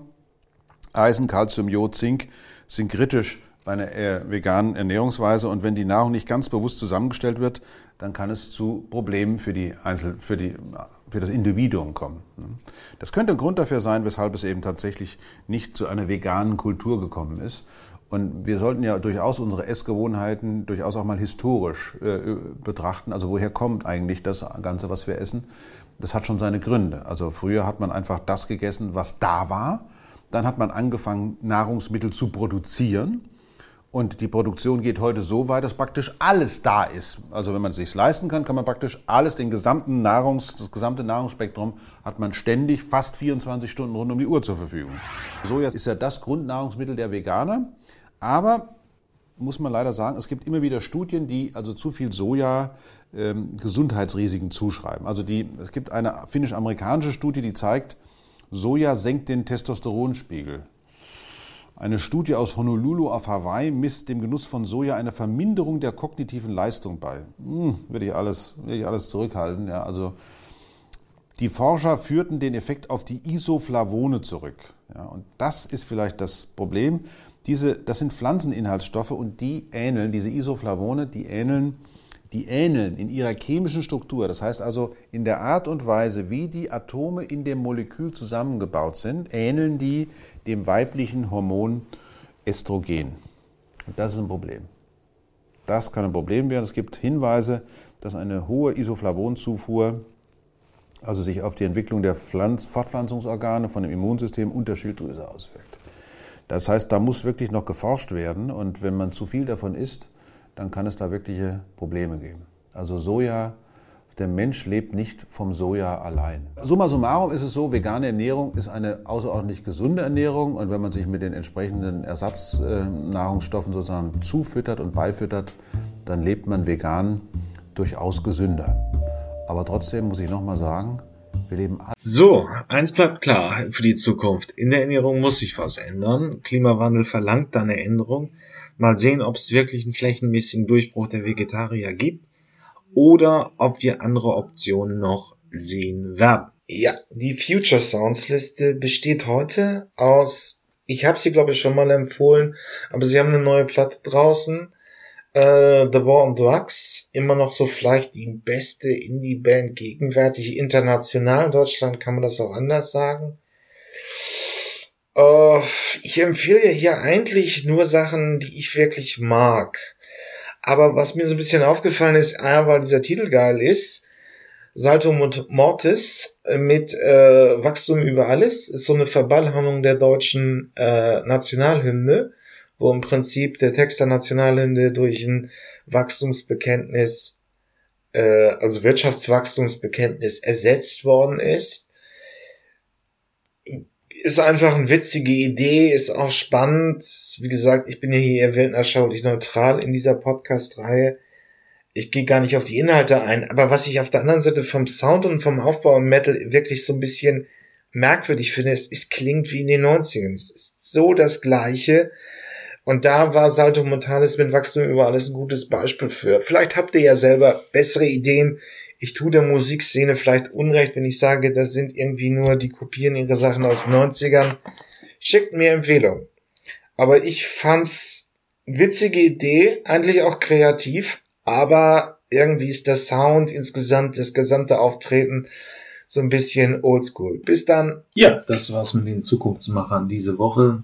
Eisen, Calcium, Jod, Zink sind kritisch bei einer äh, veganen Ernährungsweise und wenn die Nahrung nicht ganz bewusst zusammengestellt wird, dann kann es zu Problemen für, die Einzel für, die, für das Individuum kommen. Das könnte ein Grund dafür sein, weshalb es eben tatsächlich nicht zu einer veganen Kultur gekommen ist. Und wir sollten ja durchaus unsere Essgewohnheiten durchaus auch mal historisch äh, betrachten. Also woher kommt eigentlich das Ganze, was wir essen? Das hat schon seine Gründe. Also früher hat man einfach das gegessen, was da war dann hat man angefangen, Nahrungsmittel zu produzieren. Und die Produktion geht heute so weit, dass praktisch alles da ist. Also wenn man es sich leisten kann, kann man praktisch alles, den gesamten Nahrungs, das gesamte Nahrungsspektrum hat man ständig fast 24 Stunden rund um die Uhr zur Verfügung. Soja ist ja das Grundnahrungsmittel der Veganer. Aber muss man leider sagen, es gibt immer wieder Studien, die also zu viel Soja ähm, Gesundheitsrisiken zuschreiben. Also die, es gibt eine finnisch-amerikanische Studie, die zeigt, Soja senkt den Testosteronspiegel. Eine Studie aus Honolulu auf Hawaii misst dem Genuss von Soja eine Verminderung der kognitiven Leistung bei. Hm, würde ich alles, ich alles zurückhalten. Ja, also die Forscher führten den Effekt auf die Isoflavone zurück. Ja, und das ist vielleicht das Problem. Diese, das sind Pflanzeninhaltsstoffe und die ähneln, diese Isoflavone, die ähneln, die ähneln in ihrer chemischen Struktur. Das heißt also in der Art und Weise, wie die Atome in dem Molekül zusammengebaut sind, ähneln die dem weiblichen Hormon Estrogen. Und das ist ein Problem. Das kann ein Problem werden. Es gibt Hinweise, dass eine hohe Isoflavonzufuhr also sich auf die Entwicklung der Pflanz Fortpflanzungsorgane von dem Immunsystem und der Schilddrüse auswirkt. Das heißt, da muss wirklich noch geforscht werden und wenn man zu viel davon isst, dann kann es da wirkliche Probleme geben. Also Soja, der Mensch lebt nicht vom Soja allein. Summa summarum ist es so, vegane Ernährung ist eine außerordentlich gesunde Ernährung und wenn man sich mit den entsprechenden Ersatznahrungsstoffen sozusagen zufüttert und beifüttert, dann lebt man vegan durchaus gesünder. Aber trotzdem muss ich nochmal sagen, wir leben alle. So, eins bleibt klar für die Zukunft. In der Ernährung muss sich was ändern. Klimawandel verlangt da eine Änderung. Mal sehen, ob es wirklich einen flächenmäßigen Durchbruch der Vegetarier gibt oder ob wir andere Optionen noch sehen werden. Ja, die Future Sounds Liste besteht heute aus, ich habe sie glaube ich schon mal empfohlen, aber sie haben eine neue Platte draußen äh, The War on Drugs, immer noch so vielleicht die beste Indie-Band gegenwärtig international. In Deutschland kann man das auch anders sagen. Äh, ich empfehle hier eigentlich nur Sachen, die ich wirklich mag. Aber was mir so ein bisschen aufgefallen ist, ah, weil dieser Titel geil ist, Salto Mortis mit äh, Wachstum über alles, ist so eine Verballhammerung der deutschen äh, Nationalhymne wo im Prinzip der Text der Nationalhymne durch ein Wachstumsbekenntnis, äh, also Wirtschaftswachstumsbekenntnis ersetzt worden ist. Ist einfach eine witzige Idee, ist auch spannend. Wie gesagt, ich bin ja hier weltanschaulich neutral in dieser Podcast-Reihe. Ich gehe gar nicht auf die Inhalte ein, aber was ich auf der anderen Seite vom Sound und vom Aufbau im Metal wirklich so ein bisschen merkwürdig finde, ist, es klingt wie in den 90ern. Es ist so das Gleiche. Und da war Salto Mortalis mit Wachstum über alles ein gutes Beispiel für. Vielleicht habt ihr ja selber bessere Ideen. Ich tue der Musikszene vielleicht Unrecht, wenn ich sage, das sind irgendwie nur die kopieren ihre Sachen aus 90ern. Schickt mir Empfehlungen. Aber ich fand's witzige Idee, eigentlich auch kreativ, aber irgendwie ist der Sound insgesamt, das gesamte Auftreten so ein bisschen oldschool. Bis dann. Ja, das war's mit den Zukunftsmachern diese Woche.